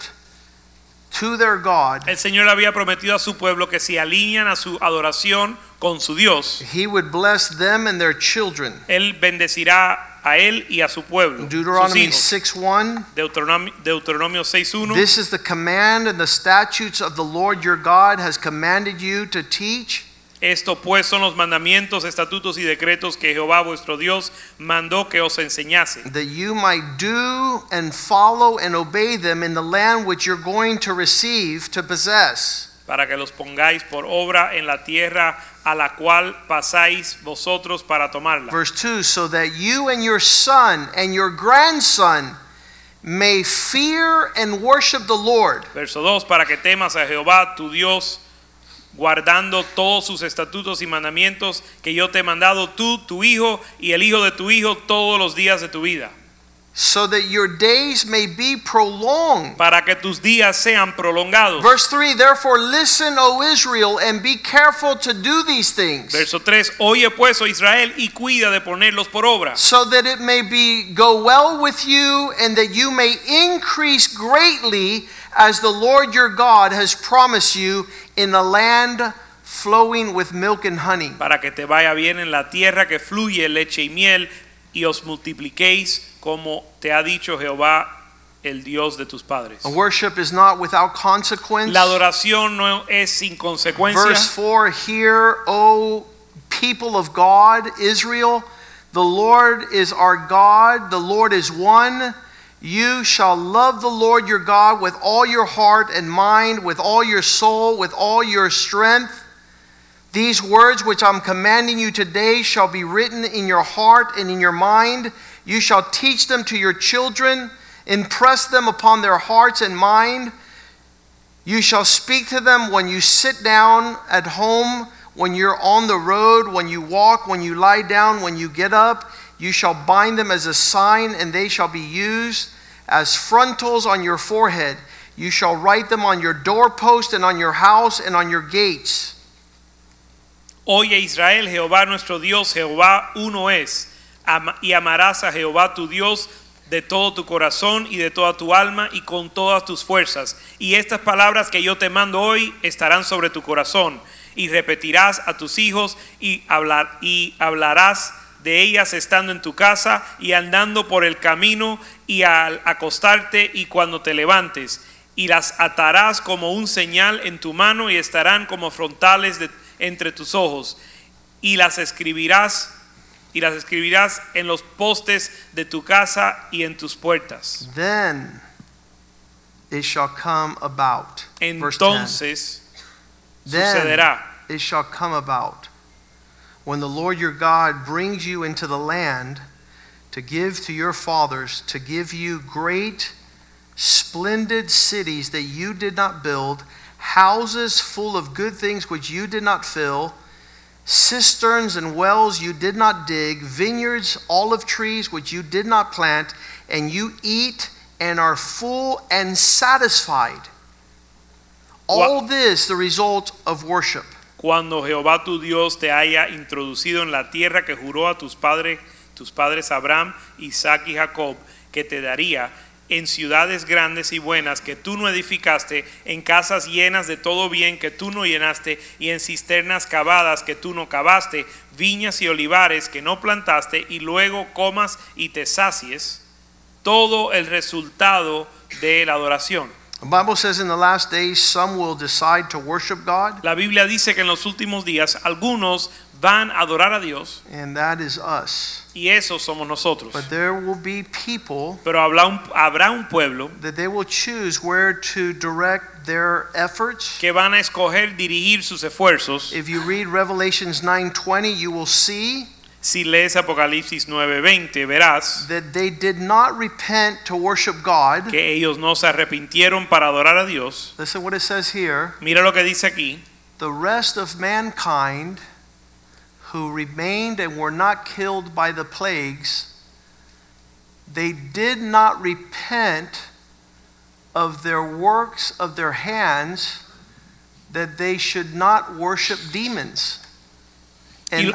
to their God, El Señor había prometido a su pueblo que si alinean a su adoración con su Dios, he would bless them and their children. él bendecirá a él y a su pueblo. sus Deuteronomy hijos. 6:1 Deuteronomio, Deuteronomio 6.1 This is the command and the statutes of the Lord your God has commanded you to teach Esto pues son los mandamientos, estatutos y decretos que Jehová vuestro Dios mandó que os enseñase, that you might do and follow and obey them in the land which you're going to receive to possess. para que los pongáis por obra en la tierra a la cual pasáis vosotros para tomarla. Verse 2 so that you and your son and your grandson may fear and worship the Lord. Verso 2, para que temas a Jehová tu Dios, guardando todos sus estatutos y mandamientos que yo te he mandado tú, tu hijo y el hijo de tu hijo todos los días de tu vida, So that your days may be prolonged. para que tus días sean prolongados. Verse 3 Therefore listen, O Israel, and be careful to do these things. Verso 3, oye pues, oh Israel, y cuida de ponerlos por obra, so that it may be go well with you and that you may increase greatly as the Lord your God has promised you in a land flowing with milk and honey. para que te vaya bien en la tierra que fluye leche y miel, y os multipliquéis como te ha dicho Jehová, el Dios de tus padres. Worship is not without consequence. La adoración no es sin consecuencia. Verse 4 Hear, O people of God, Israel, the Lord is our God, the Lord is one. You shall love the Lord your God with all your heart and mind, with all your soul, with all your strength. These words which I'm commanding you today shall be written in your heart and in your mind. You shall teach them to your children, impress them upon their hearts and mind. You shall speak to them when you sit down at home, when you're on the road, when you walk, when you lie down, when you get up. You shall bind them as a sign, and they shall be used as frontals on your forehead. You shall write them on your doorpost and on your house and on your gates. Oye Israel, Jehová nuestro Dios, Jehová uno es, y amarás a Jehová tu Dios de todo tu corazón y de toda tu alma y con todas tus fuerzas. Y estas palabras que yo te mando hoy estarán sobre tu corazón y repetirás a tus hijos y, hablar, y hablarás de ellas estando en tu casa y andando por el camino y al acostarte y cuando te levantes. Y las atarás como un señal en tu mano y estarán como frontales de- entre tus ojos. Y las escribirás y las escribirás en los postes de tu casa y en tus puertas. Then it shall come about. Verse 10. Entonces Then sucederá it shall come about when the Lord your God brings you into the land to give to your fathers, to give you great, splendid cities that you did not build, houses full of good things which you did not fill, cisterns and wells you did not dig, vineyards, olive trees which you did not plant, and you eat and are full and satisfied. All this the result of worship. Cuando Jehová tu Dios te haya introducido en la tierra que juró a tus padres, tus padres Abraham, Isaac y Jacob, que te daría en ciudades grandes y buenas que tú no edificaste, en casas llenas de todo bien que tú no llenaste, y en cisternas cavadas que tú no cavaste, viñas y olivares que no plantaste, y luego comas y te sacies, todo el resultado de la adoración. The Bible says in the last days some will decide to worship God, La Biblia dice que en los últimos días algunos van a adorar a Dios and that is us. y eso somos nosotros. But there will be people Pero habrá un, habrá un pueblo that they will choose where to direct their efforts. que van a escoger dirigir sus esfuerzos. If you read Revelations 9:20, you will see Si lees Apocalipsis 9:20 verás that they did not repent to worship God. que ellos no se arrepintieron para adorar a Dios. Listen what it says here. Mira lo que dice aquí. The rest of mankind who remained and were not killed by the plagues, they did not repent of their works of their hands, that they should not worship demons and Y-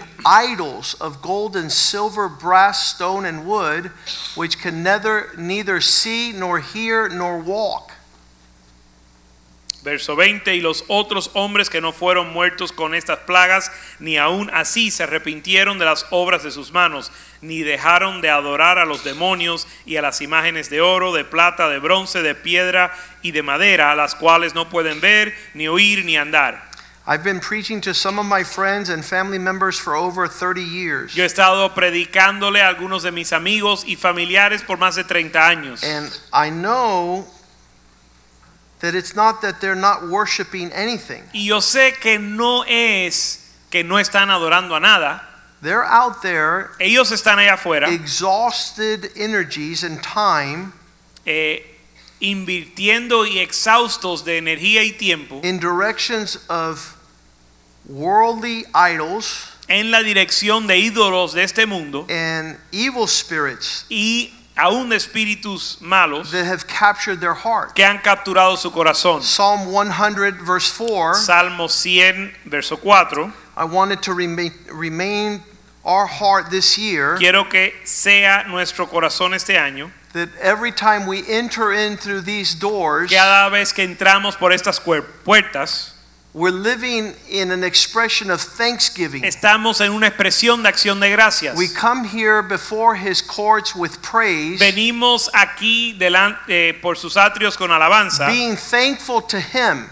idols of gold and silver, brass, stone, and wood, which can neither, neither see nor hear nor walk. Verso 20, y los otros hombres que no fueron muertos con estas plagas, ni aun así se arrepintieron de las obras de sus manos, ni dejaron de adorar a los demonios y a las imágenes de oro, de plata, de bronce, de piedra y de madera, las cuales no pueden ver, ni oír, ni andar. I've been preaching to some of my friends and family members for over 30 years. Yo he estado predicándole a algunos de mis amigos y familiares por más de 30 años. And I know that it's not that they're not worshiping anything. Y yo sé que no es que no están adorando a nada. They're out there Ellos están allá afuera exhausted energies and time eh, invirtiendo y exhaustos de energía y tiempo in directions of worldly idols en la dirección de ídolos de este mundo and evil spirits y aún de espíritus malos that have captured their heart. que han capturado su corazón. Psalm 100, verse 4, Salmo 100, verso 4. I wanted to remain, remain our heart this year Quiero que sea nuestro corazón este año, that every time we enter in through these doors, cada vez que entramos por estas puertas, we're living in an expression of thanksgiving. estamos en una expresión de acción de gracias. We come here before his courts with praise, Venimos aquí delante, eh, por sus atrios con alabanza, being thankful to him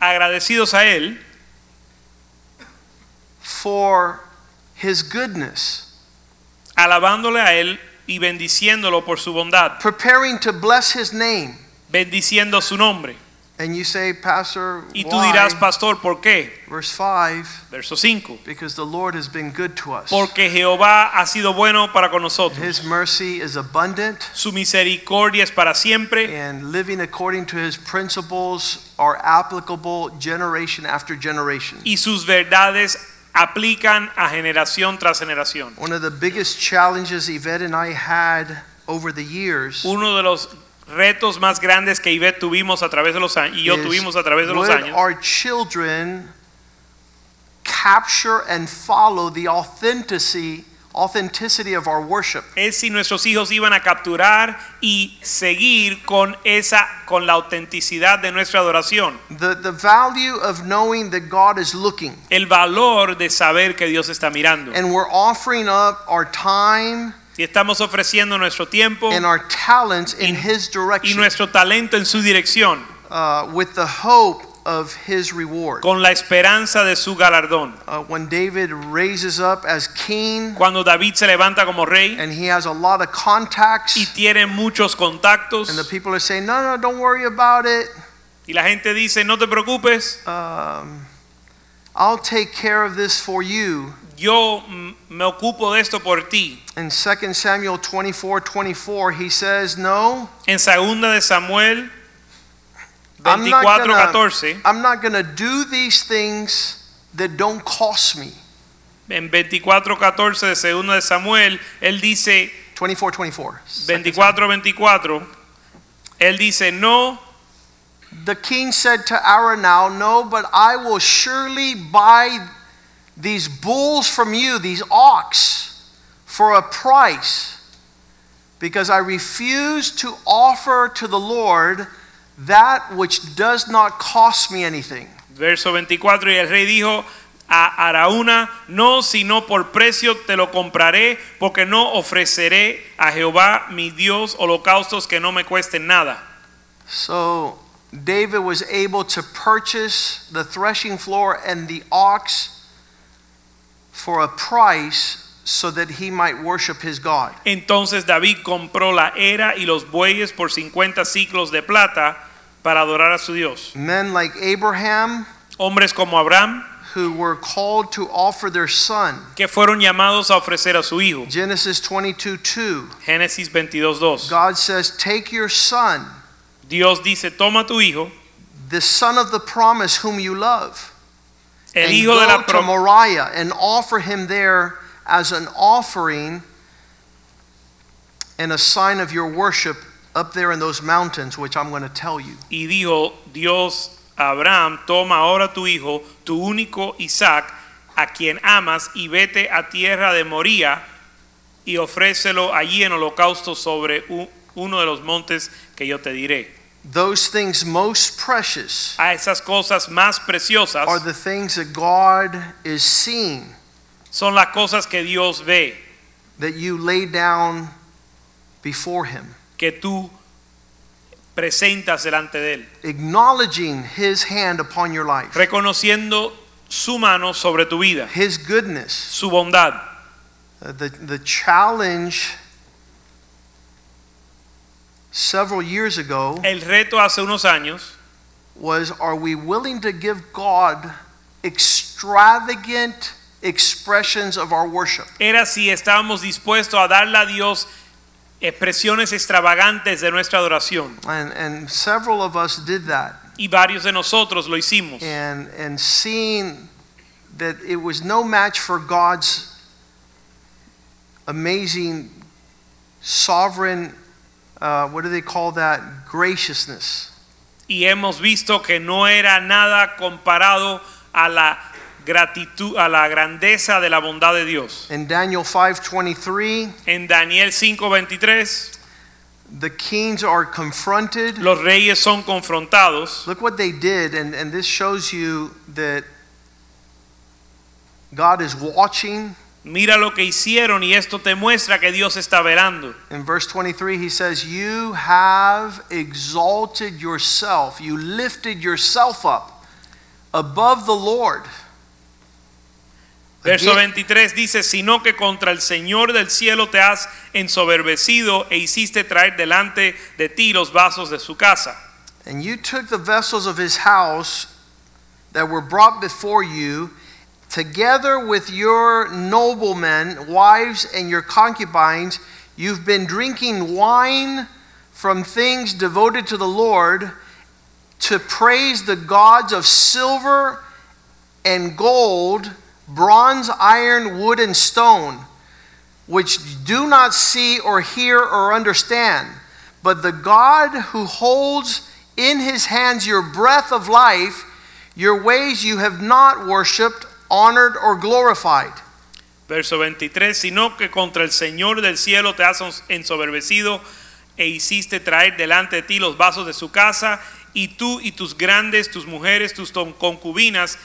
agradecidos a Él for his goodness, alabándole a Él y bendiciéndolo por su bondad, preparing to bless his name, bendiciendo su nombre, And you say, Pastor, Y tú dirás, pastor, ¿por qué? Verse 5 Verso 5. Because the Lord has been good to us. Porque Jehová ha sido bueno para con nosotros. His mercy is abundant, Su misericordia es para siempre and living according to his principles are applicable generation after generation. y sus verdades aplican a generación tras generación. One of the biggest challenges Yvette and I had over the years Uno de los retos más grandes que Ivette tuvimos a través de los años y yo tuvimos a través de los años our children capture and follow the authenticity authenticity of our worship. es si nuestros hijos iban a capturar y seguir con esa con la autenticidad de nuestra adoración. The, the value of knowing that God is looking El valor de saber que Dios está mirando. and we're offering up our time Y estamos ofreciendo nuestro tiempo and our talents in Y- His y direction nuestro talento en su dirección uh, with the hope of His reward. con la esperanza de su galardón. Uh, when David raises up as king Cuando David se levanta como rey and he has a lot of contacts, y tiene muchos contactos and the people are saying, No, no, don't worry about it. y la gente dice, no te preocupes, Um, I'll take care of this for you. yo mm, me ocupo de esto por ti. In 2 Samuel 24 24, he says, No, En segunda de Samuel I'm not gonna- 14, I'm not going to do these things that don't cost me. en 24, 14 de segunda de Samuel, él dice, 24 24. 24, 24, él dice, no, The king said to Araunah, No, but I will surely buy these bulls from you, these ox, for a price, because I refuse to offer to the Lord that which does not cost me anything. verso 24, y el rey dijo a Araúna, no, sino por precio te lo compraré, porque no ofreceré a Jehová mi Dios holocaustos que no me cuesten nada. So David was able to purchase the threshing floor and the ox for a price so that he might worship his God. Entonces David compró la era y los bueyes por 50 ciclos de plata para adorar a su Dios. Men like Abraham, Hombres como Abraham, who were called to offer their son. que fueron llamados a ofrecer a su hijo. Genesis 22 2. Génesis 22:2. God says, Take your son, Dios dice, toma tu hijo, the son of the promise whom you love, el and hijo de go la to Moriah and offer him there as an offering and a sign of your worship up there in those mountains, which I'm going to tell you. y dijo Dios a Abraham, toma ahora tu hijo, tu único Isaac, a quien amas, y vete a tierra de Moría y ofrécelo allí en holocausto sobre uno de los montes que yo te diré. Those things most precious A esas cosas más preciosas are the things that God is seeing son las cosas que Dios ve, that you lay down before Him, que tú presentas delante de él, acknowledging His hand upon your life, reconociendo su mano sobre tu vida, His goodness. su bondad. Uh, the, the challenge several years ago El reto hace unos años was are we willing to give God extravagant expressions of our worship? era si estábamos dispuestos a darle a Dios expresiones extravagantes de nuestra adoración. And, and several of us did that. Y varios de nosotros lo hicimos. And, and seeing that it was no match for God's amazing, sovereign, uh, what do they call that? Graciousness. Y hemos visto que no era nada comparado a la gratitud, a la grandeza de la bondad de Dios. In Daniel 5:23, En Daniel 5:23, the kings are confronted. los reyes son confrontados. Look what they did, and, and this shows you that God is watching. Mira lo que hicieron y esto te muestra que Dios está velando. In verse 23, he says, You have exalted yourself, you lifted yourself up above the Lord. Verso Again- 23 dice, sino que contra el Señor del cielo te has ensoberbecido e hiciste traer delante de ti los vasos de su casa. And you took the vessels of his house that were brought before you, together with your noblemen, wives, and your concubines. You've been drinking wine from things devoted to the Lord to praise the gods of silver and gold, bronze, iron, wood, and stone, which do not see or hear or understand. But the God who holds in his hands your breath of life, your ways you have not worshiped, honored, or glorified. Verso 23, sino que contra el Señor del cielo te has ensoberbecido e hiciste traer delante de ti los vasos de su casa, y tú y tus grandes, tus mujeres, tus concubinas,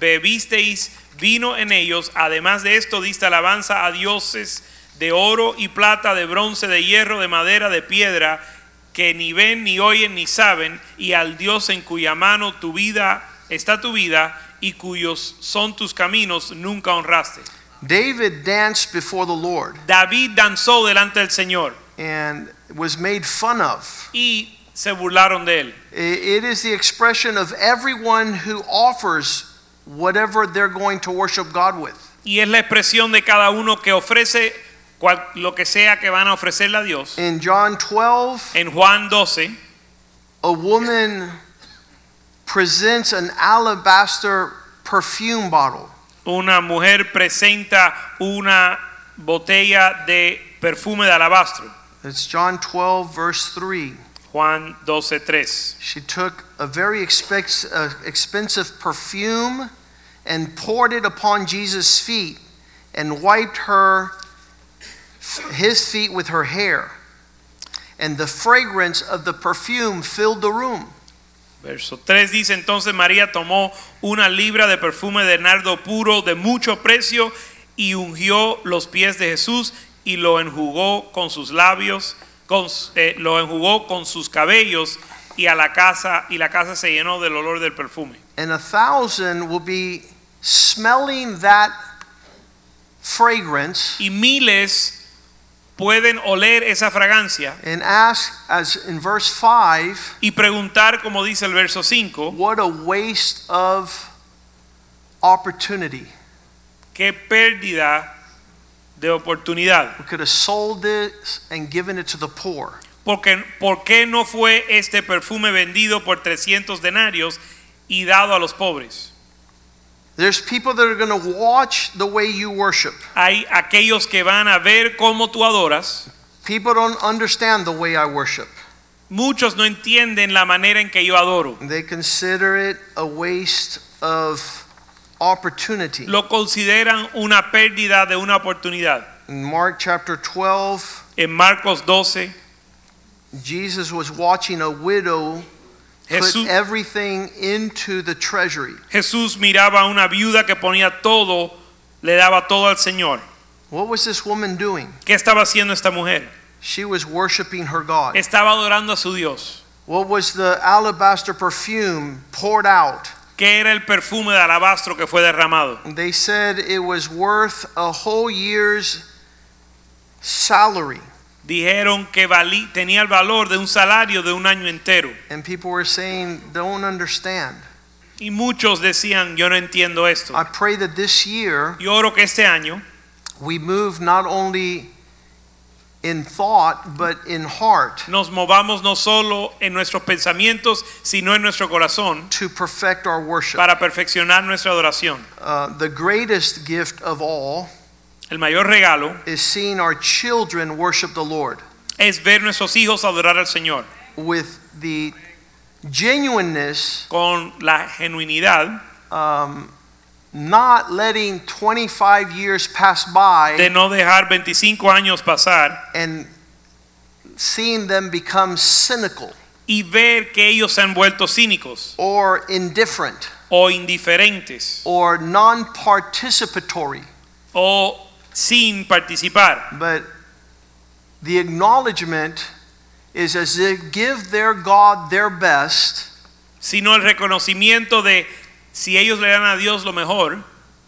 bebisteis vino en ellos. Además de esto, diste alabanza a dioses de oro y plata, de bronce, de hierro, de madera, de piedra, que ni ven, ni oyen, ni saben, y al Dios en cuya mano tu vida está tu vida y cuyos son tus caminos, nunca honraste. David danced before the Lord David danzó delante del Señor and was made fun of. y se burlaron de él. It is the expression of everyone who offers whatever they're going to worship God with. Y es la expresión de cada uno que ofrece cual- lo que sea que van a ofrecerle a Dios. In John 12, En Juan 12, a woman presents an alabaster perfume bottle. una mujer presenta una botella de perfume de alabastro. It's John 12, verse 3. Juan 12, 3. She took a very uh, expensive perfume and poured it upon Jesus' feet and wiped her his feet with her hair. And the fragrance of the perfume filled the room. Verso 3 dice entonces María tomó una libra de perfume de nardo puro de mucho precio y ungió los pies de Jesús y lo enjugó con sus labios, con, eh, lo enjugó con sus cabellos y a la casa y la casa se llenó del olor del perfume. And a thousand will be smelling that fragrance Y miles pueden oler esa fragancia and ask, as in verse 5, y preguntar como dice el verso 5, what a waste of opportunity. qué pérdida de oportunidad. We could have sold this and given it to the poor. Porque, ¿Por qué no fue este perfume vendido por 300 denarios y dado a los pobres? There's people that are going to watch the way you worship. Hay aquellos que van a ver cómo tú adoras. People don't understand the way I worship. Muchos no entienden la manera en que yo adoro. They consider it a waste of opportunity. Lo consideran una pérdida de una oportunidad. In Mark chapter 12, En Marcos 12, Jesus was watching a widow put everything into the treasury. Jesús miraba a una viuda que ponía todo, le daba todo al Señor. What was this woman doing? ¿Qué estaba haciendo esta mujer? She was worshiping her God. Estaba adorando a su Dios. What was the alabaster perfume poured out? ¿Qué era el perfume de alabastro que fue derramado? They said it was worth a whole year's salary. Dijeron que valí- tenía el valor de un salario de un año entero. And people were saying, don't understand. Y muchos decían, yo no entiendo esto. I pray that this year Yo oro que este año we move not only in thought, but in heart nos movamos no solo en nuestros pensamientos, sino en nuestro corazón to perfect our worship. para perfeccionar nuestra adoración. Uh, the greatest gift of all El mayor regalo is seeing our children worship the Lord es ver nuestros hijos adorar al Señor with the genuineness, con la genuinidad um, not letting 25 years pass by de no dejar 25 años pasar and seeing them become cynical y ver que ellos se han vuelto cínicos or indifferent o indiferentes or non participatory. o sin participar. But the acknowledgement is as they give their God their best, sino el reconocimiento de si ellos le dan a Dios lo mejor,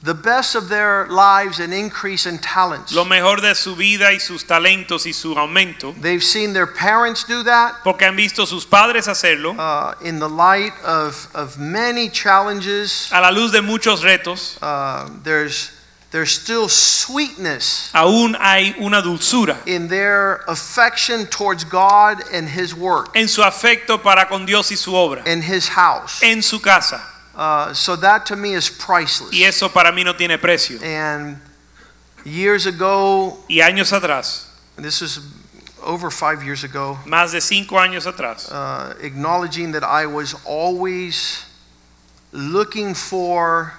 the best of their lives and increase in talents. lo mejor de su vida y sus talentos y su aumento, They've seen their parents do that porque han visto sus padres hacerlo uh, in the light of, of many challenges. a la luz de muchos retos. Uh, there's, there's still sweetness Aún hay una dulzura in their affection towards God and His work en su afecto para con Dios y su obra, and His house. en su casa. Uh, so that to me is priceless. Y eso para mí no tiene precio. And years ago, Y años atrás, this is over five years ago, más de cinco años atrás, uh, acknowledging that I was always looking for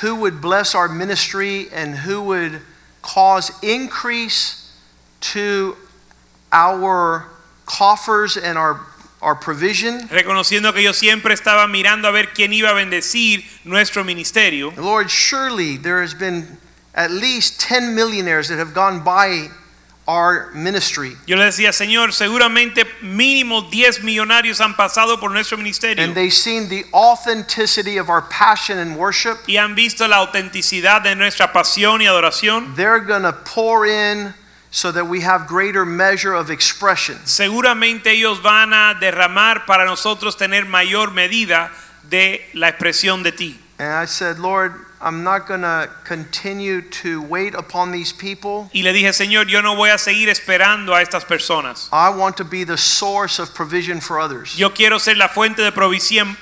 who would bless our ministry and who would cause increase to our coffers and our, our provision. reconociendo que yo siempre estaba mirando a ver quién iba a bendecir nuestro ministerio. Lord, surely there has been at least 10 millionaires that have gone by our ministry. Yo le decía, Señor, seguramente mínimo 10 millonarios han pasado por nuestro ministerio And they've seen the authenticity of our passion and worship. y han visto la autenticidad de nuestra pasión y adoración. They're going to pour in so that we have greater measure of expression. Seguramente ellos van a derramar para nosotros tener mayor medida de la expresión de ti. And I said, Lord, I'm not going to continue to wait upon these people. Y le dije, Señor, yo no voy a seguir esperando a estas personas. I want to be the source of provision for others. Yo quiero ser la fuente de provisión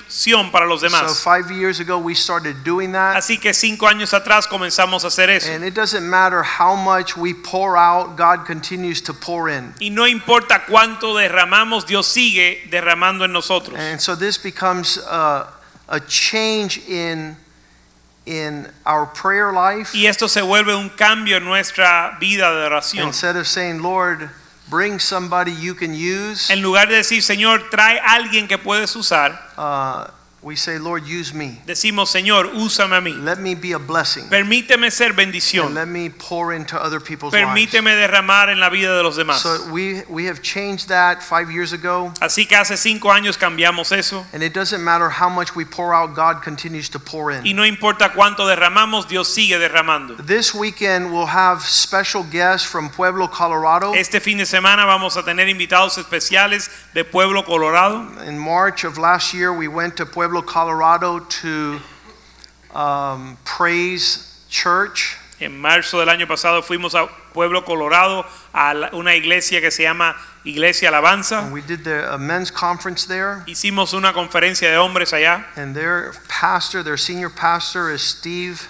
para los So five years ago, we started doing that. Así que cinco años atrás comenzamos a hacer eso. And it doesn't matter how much we pour out, God continues to pour in. Y no importa cuánto derramamos, Dios sigue derramando en nosotros. And so this becomes a, a change in, in our prayer life. Y esto se vuelve un cambio en nuestra vida de oración. Instead of saying, Lord, bring somebody you can use, En lugar de decir, Señor, trae alguien que puedes usar, uh, we say, Lord, use me. decimos, Señor, úsame a mí. Let me be a blessing. Permíteme ser And bendición. let me pour into other people's lives. Permíteme derramar en la vida de los demás. So we, we have changed that five years ago. Así que hace cinco años cambiamos eso. And it doesn't matter how much we pour out, God continues to pour in. Y no importa cuánto derramamos, Dios sigue derramando. This weekend, we'll have special guests from Pueblo, Colorado. Este fin de semana vamos a tener invitados especiales de Pueblo Colorado. In March of last year, we went to Pueblo, Colorado to um, Praise Church. En marzo del año pasado fuimos a Pueblo Colorado a la- una iglesia que se llama Iglesia Alabanza. And we did the a men's conference there. Hicimos una conferencia de hombres allá And their pastor, their senior pastor, is Steve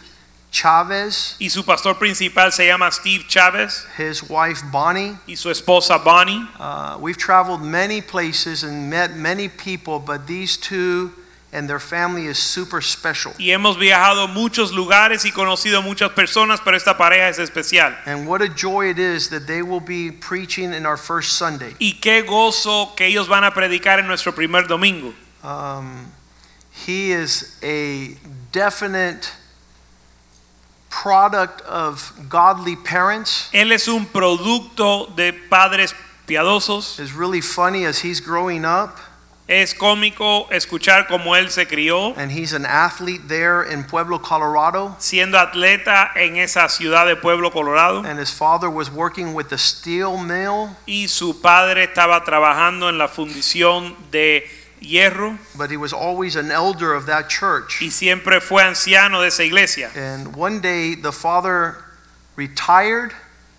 Chavez. y su pastor principal se llama Steve Chávez His wife, Bonnie. y su esposa Bonnie. Uh, we've traveled many places and met many people, but these two and their family is super special. Y hemos viajado a muchos lugares y conocido muchas personas, pero esta pareja es especial. And what a joy it is that they will be preaching in our first Sunday. Y qué gozo que ellos van a predicar en nuestro primer domingo. Um, he is a definite product of godly parents. Él es un producto de padres piadosos. It's really funny as he's growing up, Es cómico escuchar cómo él se crió and he's an athlete there in Pueblo, Colorado. siendo atleta en esa ciudad de Pueblo Colorado And his father was working with the steel mill, y su padre estaba trabajando en la fundición de hierro but he was always an elder of that church. y siempre fue anciano de esa iglesia. And one day the father retired,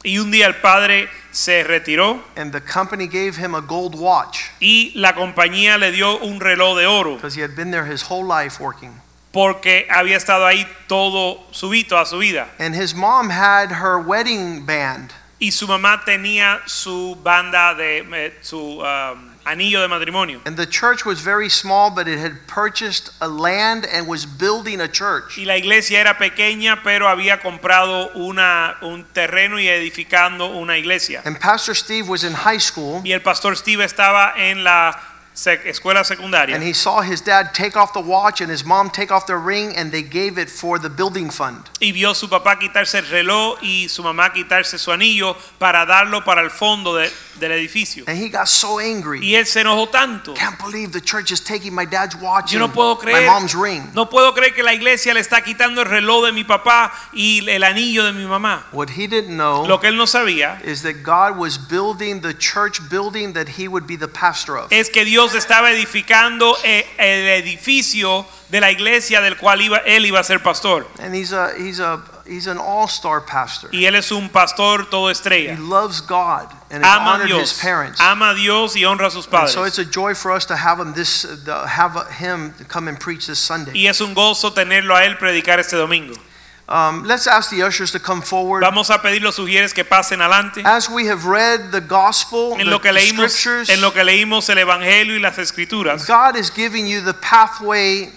Y un día el padre se retiró and the company gave him a gold watch y la compañía le dio un reloj de oro because he had been there his whole life working. porque había estado ahí todo su vida, su vida. And his mom had her wedding band. Y su mamá tenía su banda de eh, su um, anillo de matrimonio. And the church was very small, but it had purchased a land and was building a church. Y la iglesia era pequeña, pero había comprado una, un terreno y edificando una iglesia. And Pastor Steve was in high school, Y el pastor Steve estaba en la sec- escuela and he saw his dad take off the watch and his mom take off their ring, and they gave it for the building fund. y vio su papá quitarse el reloj y su mamá quitarse su anillo para darlo para el fondo de, del edificio. And he got so angry. Y él se enojó tanto. Can't believe the church is taking my dad's watch Yo no and puedo my mom's ring. no puedo creer que la iglesia le está quitando el reloj de mi papá y el anillo de mi mamá. What he didn't know Lo que él no sabía is that God was building the church building that he would be the pastor of. es que Dios estaba edificando eh, el edificio de la iglesia del cual iba, él iba a ser pastor. And he's a he's a he's an all-star pastor. Y él es un pastor todo He estrella. loves God and Ama a honored his Dios, parents. ama a Dios y honra a sus And padres. so it's a joy for us to have him this have him come and preach this Sunday. Y es un gozo tenerlo a él predicar este domingo. Um, let's ask the ushers to come forward. Vamos a pedir los sugieres que pasen adelante. As we have read the gospel, En the, lo que leímos, scriptures, en lo que leímos el evangelio y las escrituras, God is giving you the pathway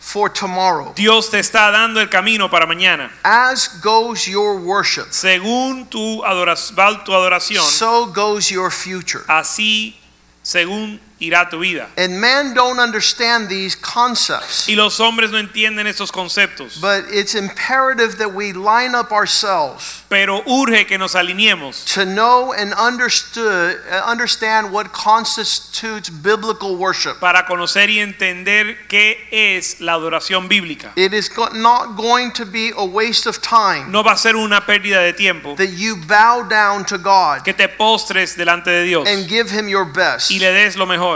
for tomorrow. Dios te está dando el camino para mañana. As goes your worship, Según tu, adoración, tu adoración, so goes your future. así según irá tu vida. And man don't understand these concepts, Y los hombres no entienden estos conceptos, but it's imperative that we line up ourselves pero urge que nos alineemos to know and understood, uh, understand what constitutes biblical worship. para conocer y entender qué es la adoración bíblica. It is not going to be a waste of time No va a ser una pérdida de tiempo that you bow down to God que te postres delante de Dios and give him your best. y le des lo mejor.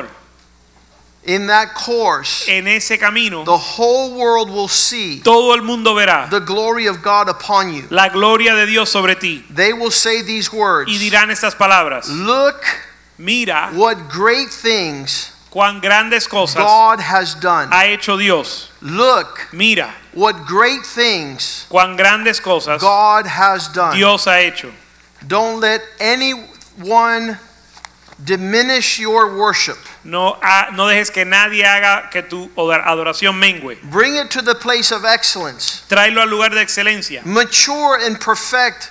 In that course, En ese camino, the whole world will see todo el mundo verá the glory of God upon you. la gloria de Dios sobre ti They will say these words y dirán estas palabras. Look Mira what great things cuán grandes cosas God has done. ha hecho Dios. Look Mira what great things cuán grandes cosas God has done. Dios ha hecho. Don't let anyone diminish your worship. No, ha- no dejes que nadie haga que tu adoración mengue. Bring it to the place of excellence. Tráelo al lugar de excelencia. Mature and perfect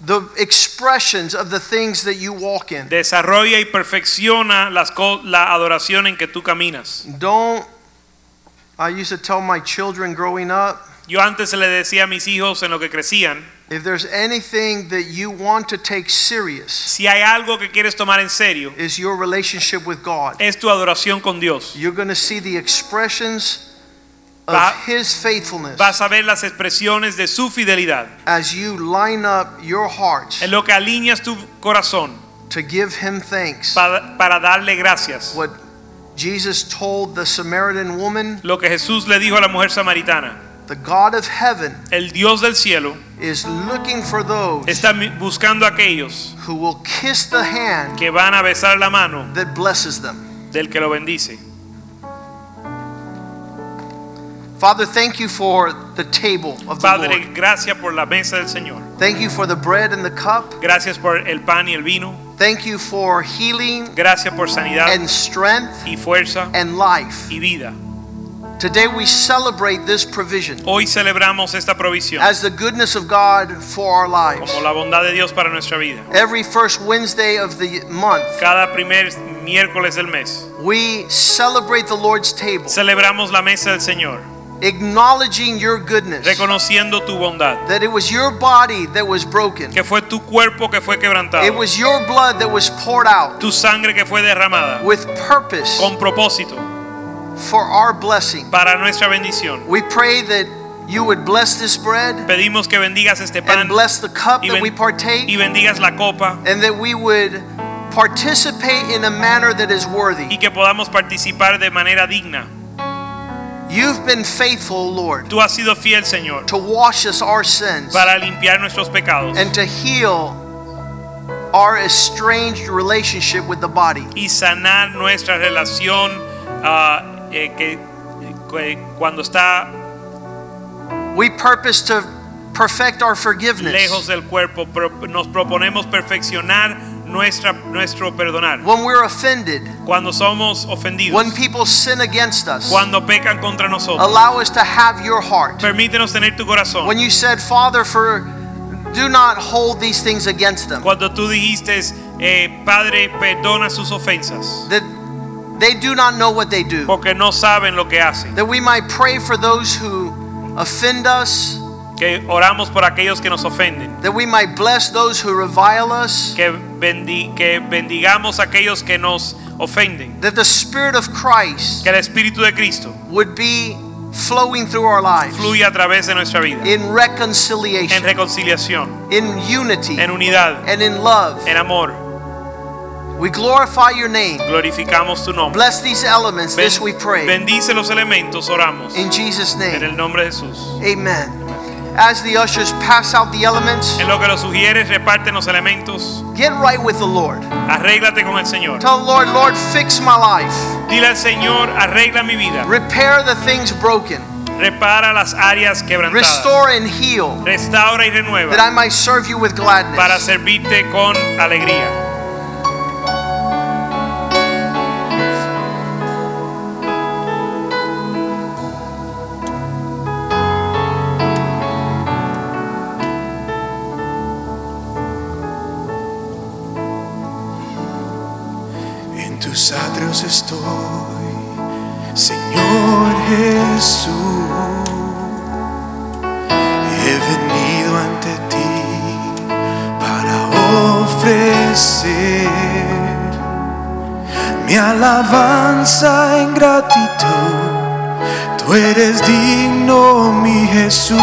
the expressions of the things that you walk in. Desarrolla y perfecciona las la adoración en que tú caminas. Don't, I used to tell my children growing up, Yo antes le decía a mis hijos en lo que crecían, if there's anything that you want to take serious, si hay algo que quieres tomar en serio, is your relationship with God. es tu adoración con Dios. You're going to see the expressions of Va- His faithfulness Vas a ver las expresiones de su fidelidad. as you line up your hearts En lo que alineas tu corazón to give Him thanks. para, para darle gracias. What Jesus told the Samaritan woman, Lo que Jesús le dijo a la mujer samaritana. The God of heaven El Dios del cielo is looking for those está buscando a aquellos who will kiss the hand que van a besar la mano that blesses them. del que lo bendice. Father, thank you for the table of the Padre, Lord. gracias por la mesa del Señor. Thank you for the bread and the cup. Gracias por el pan y el vino. Thank you for healing Gracias por sanidad and strength y fuerza and life. y vida. Today we celebrate this provision Hoy celebramos esta provisión as the goodness of God for our lives. como la bondad de Dios para nuestra vida. Every first Wednesday of the month, Cada primer miércoles del mes we celebrate the Lord's table, celebramos la mesa del Señor, acknowledging your goodness, reconociendo tu bondad, that it was your body that was broken, que fue tu cuerpo que fue quebrantado. it was your blood that was poured out tu sangre que fue derramada with purpose con propósito for our blessing. para nuestra bendición. We pray that you would bless this bread Pedimos que bendigas este pan and bless the cup that we partake, y bendigas la copa and that we would participate in a manner that is worthy y que podamos participar de manera digna. You've been faithful, Lord, Tú has sido fiel, Señor, to wash us our sins para limpiar nuestros pecados and to heal our estranged relationship with the body. y sanar nuestra relación ah, eh, que, que cuando está We purpose to perfect our forgiveness. lejos del cuerpo, pro- nos proponemos perfeccionar nuestra, nuestro perdonar. When we're offended, Cuando somos ofendidos, when people sin against us, cuando pecan contra nosotros, allow us to have your heart. permítenos tener tu corazón. When you said, Father, for do not hold these things against them, Cuando tú dijiste, eh, Padre, perdona sus ofensas, that they do not know what they do. porque no saben lo que hacen. That we might pray for those who offend us que oramos por aquellos que nos ofenden, that we might bless those who revile us, que, bendi- que bendigamos a aquellos que nos ofenden, that the Spirit of Christ que el Espíritu de Cristo would be flowing through our lives fluya a través de nuestra vida, in en reconciliation, reconciliación, in unity, en unidad, and in love. en amor. We glorify your name. Glorificamos tu nombre. Bless these elements, Ben- this we pray. bendice los elementos, oramos. In Jesus' name. En el nombre de Jesús. amen. As the ushers pass out the elements, En lo que lo sugieres, reparten los elementos. get right with the Lord. Arréglate con el Señor. Tell the Lord, Lord, fix my life. Dile al Señor, arregla mi vida. Repair the things broken. Repara las áreas quebrantadas. Restore and heal Restaura y renueva. that I might serve you with gladness. para servirte con alegría. Estoy, Señor Jesús. He venido ante ti para ofrecer mi alabanza en gratitud. Tú eres digno, mi Jesús,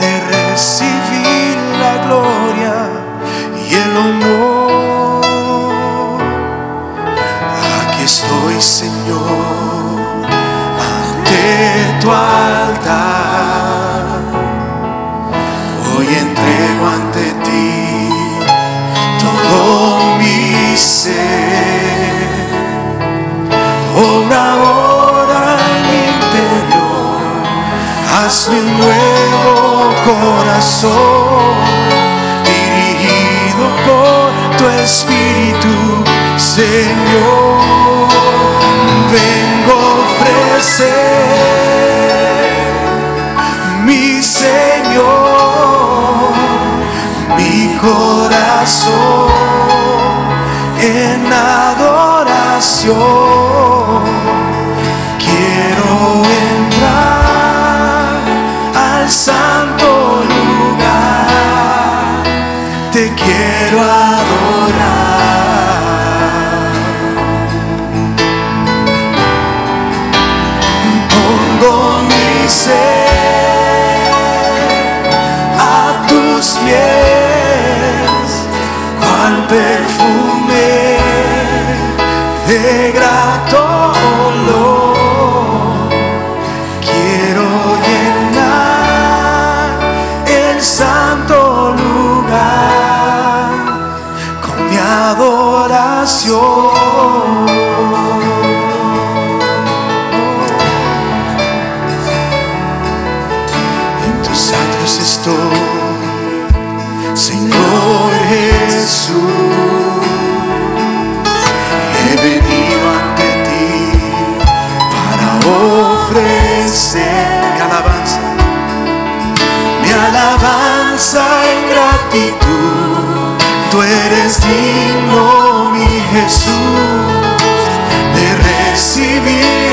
de recibir la gloria y el honor. Señor, ante tu altar. Hoy entrego ante ti todo mi ser. Obra ahora en mi interior, hazme un nuevo corazón, dirigido por tu Espíritu, Señor. Vengo a ofrecer mi Señor, mi corazón en adoración. Quiero entrar al santo lugar, te quiero adorar. A tus pies, cual perfume eres digno, mi Jesús, de recibir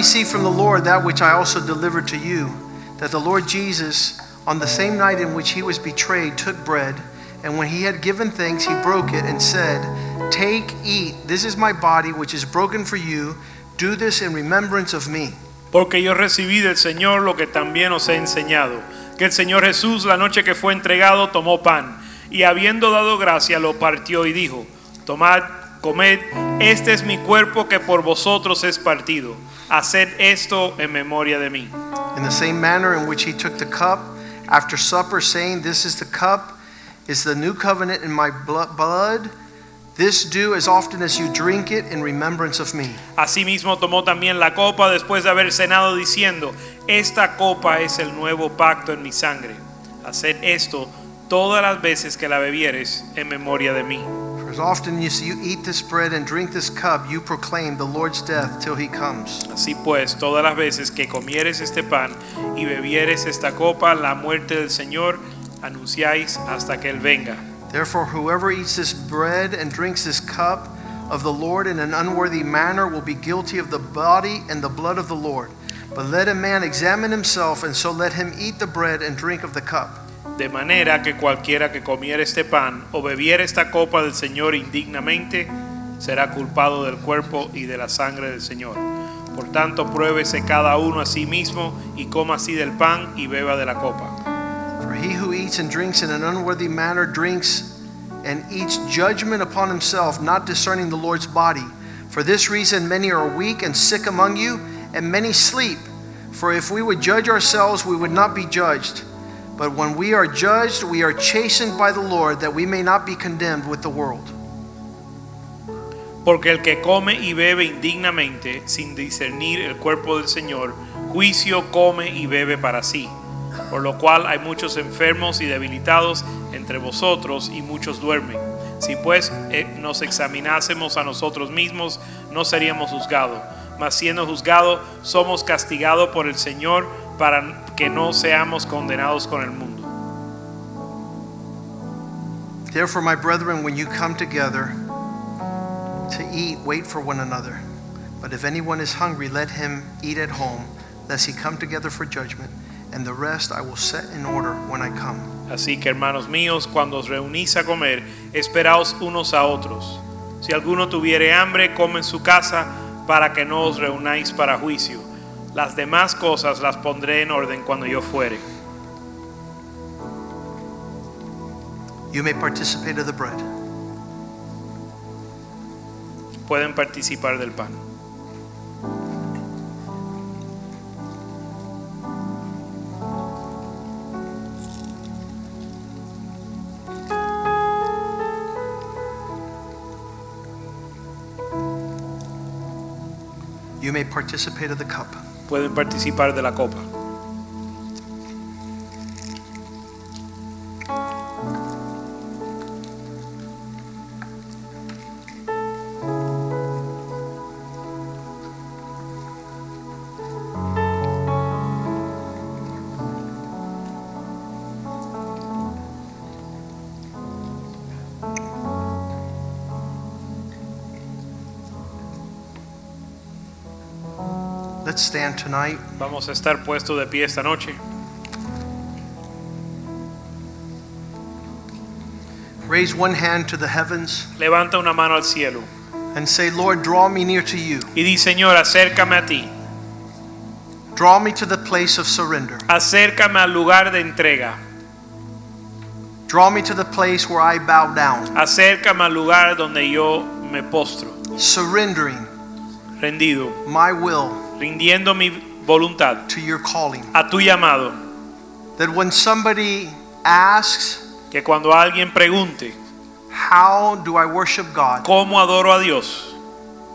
received from the Lord that which I also delivered to you, that the Lord Jesus, on the same night in which he was betrayed, took bread, and when he had given thanks, he broke it and said, Take, eat, this is my body, which is broken for you. Do this in remembrance of me. Porque yo recibí del Señor lo que también os he enseñado, que el Señor Jesús la noche que fue entregado tomó pan, y habiendo dado gracia lo partió y dijo, tomad, comed, este es mi cuerpo que por vosotros es partido, haced esto en memoria de mí. In the same manner in which he took the cup after supper, saying, This is the cup, is the new covenant in my blo- blood. This do as often as you drink it in remembrance of me. Asimismo tomó también la copa después de haber cenado diciendo, esta copa es el nuevo pacto en mi sangre. Haced esto todas las veces que la bebieres en memoria de mí. For as often as you eat this bread and drink this cup, you proclaim the Lord's death till he comes. Así pues, todas las veces que comieres este pan y bebieres esta copa, la muerte del Señor anunciáis hasta que Él venga. Therefore, whoever eats this bread and drinks this cup of the Lord in an unworthy manner will be guilty of the body and the blood of the Lord. But let a man examine himself, and so let him eat the bread and drink of the cup. De manera que cualquiera que comiera este pan o bebiera esta copa del Señor indignamente, será culpado del cuerpo y de la sangre del Señor. Por tanto, pruébese cada uno a sí mismo y coma así del pan y beba de la copa. For he who eats and drinks in an unworthy manner drinks and eats judgment upon himself, not discerning the Lord's body. For this reason, many are weak and sick among you, and many sleep. For if we would judge ourselves, we would not be judged. But when we are judged, we are chastened by the Lord, that we may not be condemned with the world. Porque el que come y bebe indignamente, sin discernir el cuerpo del Señor, juicio come y bebe para sí. Por lo cual hay muchos enfermos y debilitados entre vosotros y muchos duermen. Si pues eh, nos examinásemos a nosotros mismos, no seríamos juzgados. Mas siendo juzgados, somos castigados por el Señor para que no seamos condenados con el mundo. Therefore, my brethren, when you come together to eat, wait for one another. But if anyone is hungry, let him eat at home, lest he come together for judgment. And the rest I will set in order when I come. Así que hermanos míos, cuando os reunís a comer, esperaos unos a otros. Si alguno tuviere hambre, come en su casa, para que no os reunáis para juicio. Las demás cosas las pondré en orden cuando yo fuere. You may participate of the bread. Pueden participar del pan. May participate of the cup. Pueden participar de la copa. Tonight. Vamos a estar puestos de pie esta noche. Raise one hand to the heavens Levanta una mano al cielo and say, Lord, draw me near to you. y di, Señor, acércame a ti. Draw me to the place of surrender. Acércame al lugar de entrega. Draw me to the place where I bow down, Acércame al lugar donde yo me postro. surrendering Rendido. my will rindiendo mi voluntad to your calling. a tu llamado, That when somebody asks, que cuando alguien pregunte How do I worship God? cómo adoro a Dios,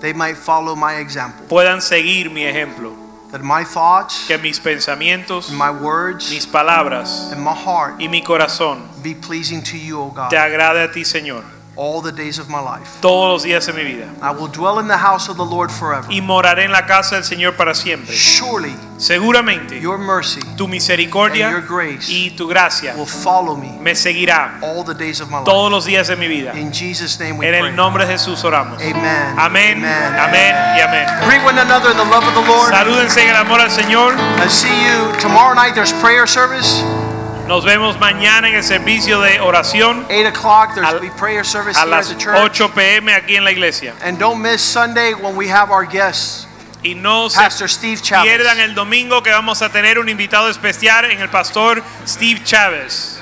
they might follow my example. puedan seguir mi ejemplo, That my thoughts, que mis pensamientos, my words, mis palabras and my heart y mi corazón be pleasing to you, O God. te agrade a ti, Señor. All the days of my life. todos los días de mi vida. I will dwell in the house of the Lord forever. Y moraré en la casa del Señor para siempre. Surely Seguramente your mercy tu misericordia and your grace y tu gracia will follow me me seguirá all the days of my life. todos los días de mi vida. In Jesus' name we En pray. el nombre de Jesús oramos. Amen. Amén, amén y amén. Greet one another in the love of the Lord. Salúdense en el amor al Señor. I see you tomorrow night. There's prayer service. Nos vemos mañana en el servicio de oración 8 o'clock. There's will be prayer service a here at las the church. 8 pm aquí en la iglesia. And don't miss Sunday when we have our guests, Y no se Pastor Steve Chavez. pierdan el domingo que vamos a tener un invitado especial en el pastor Steve Chávez.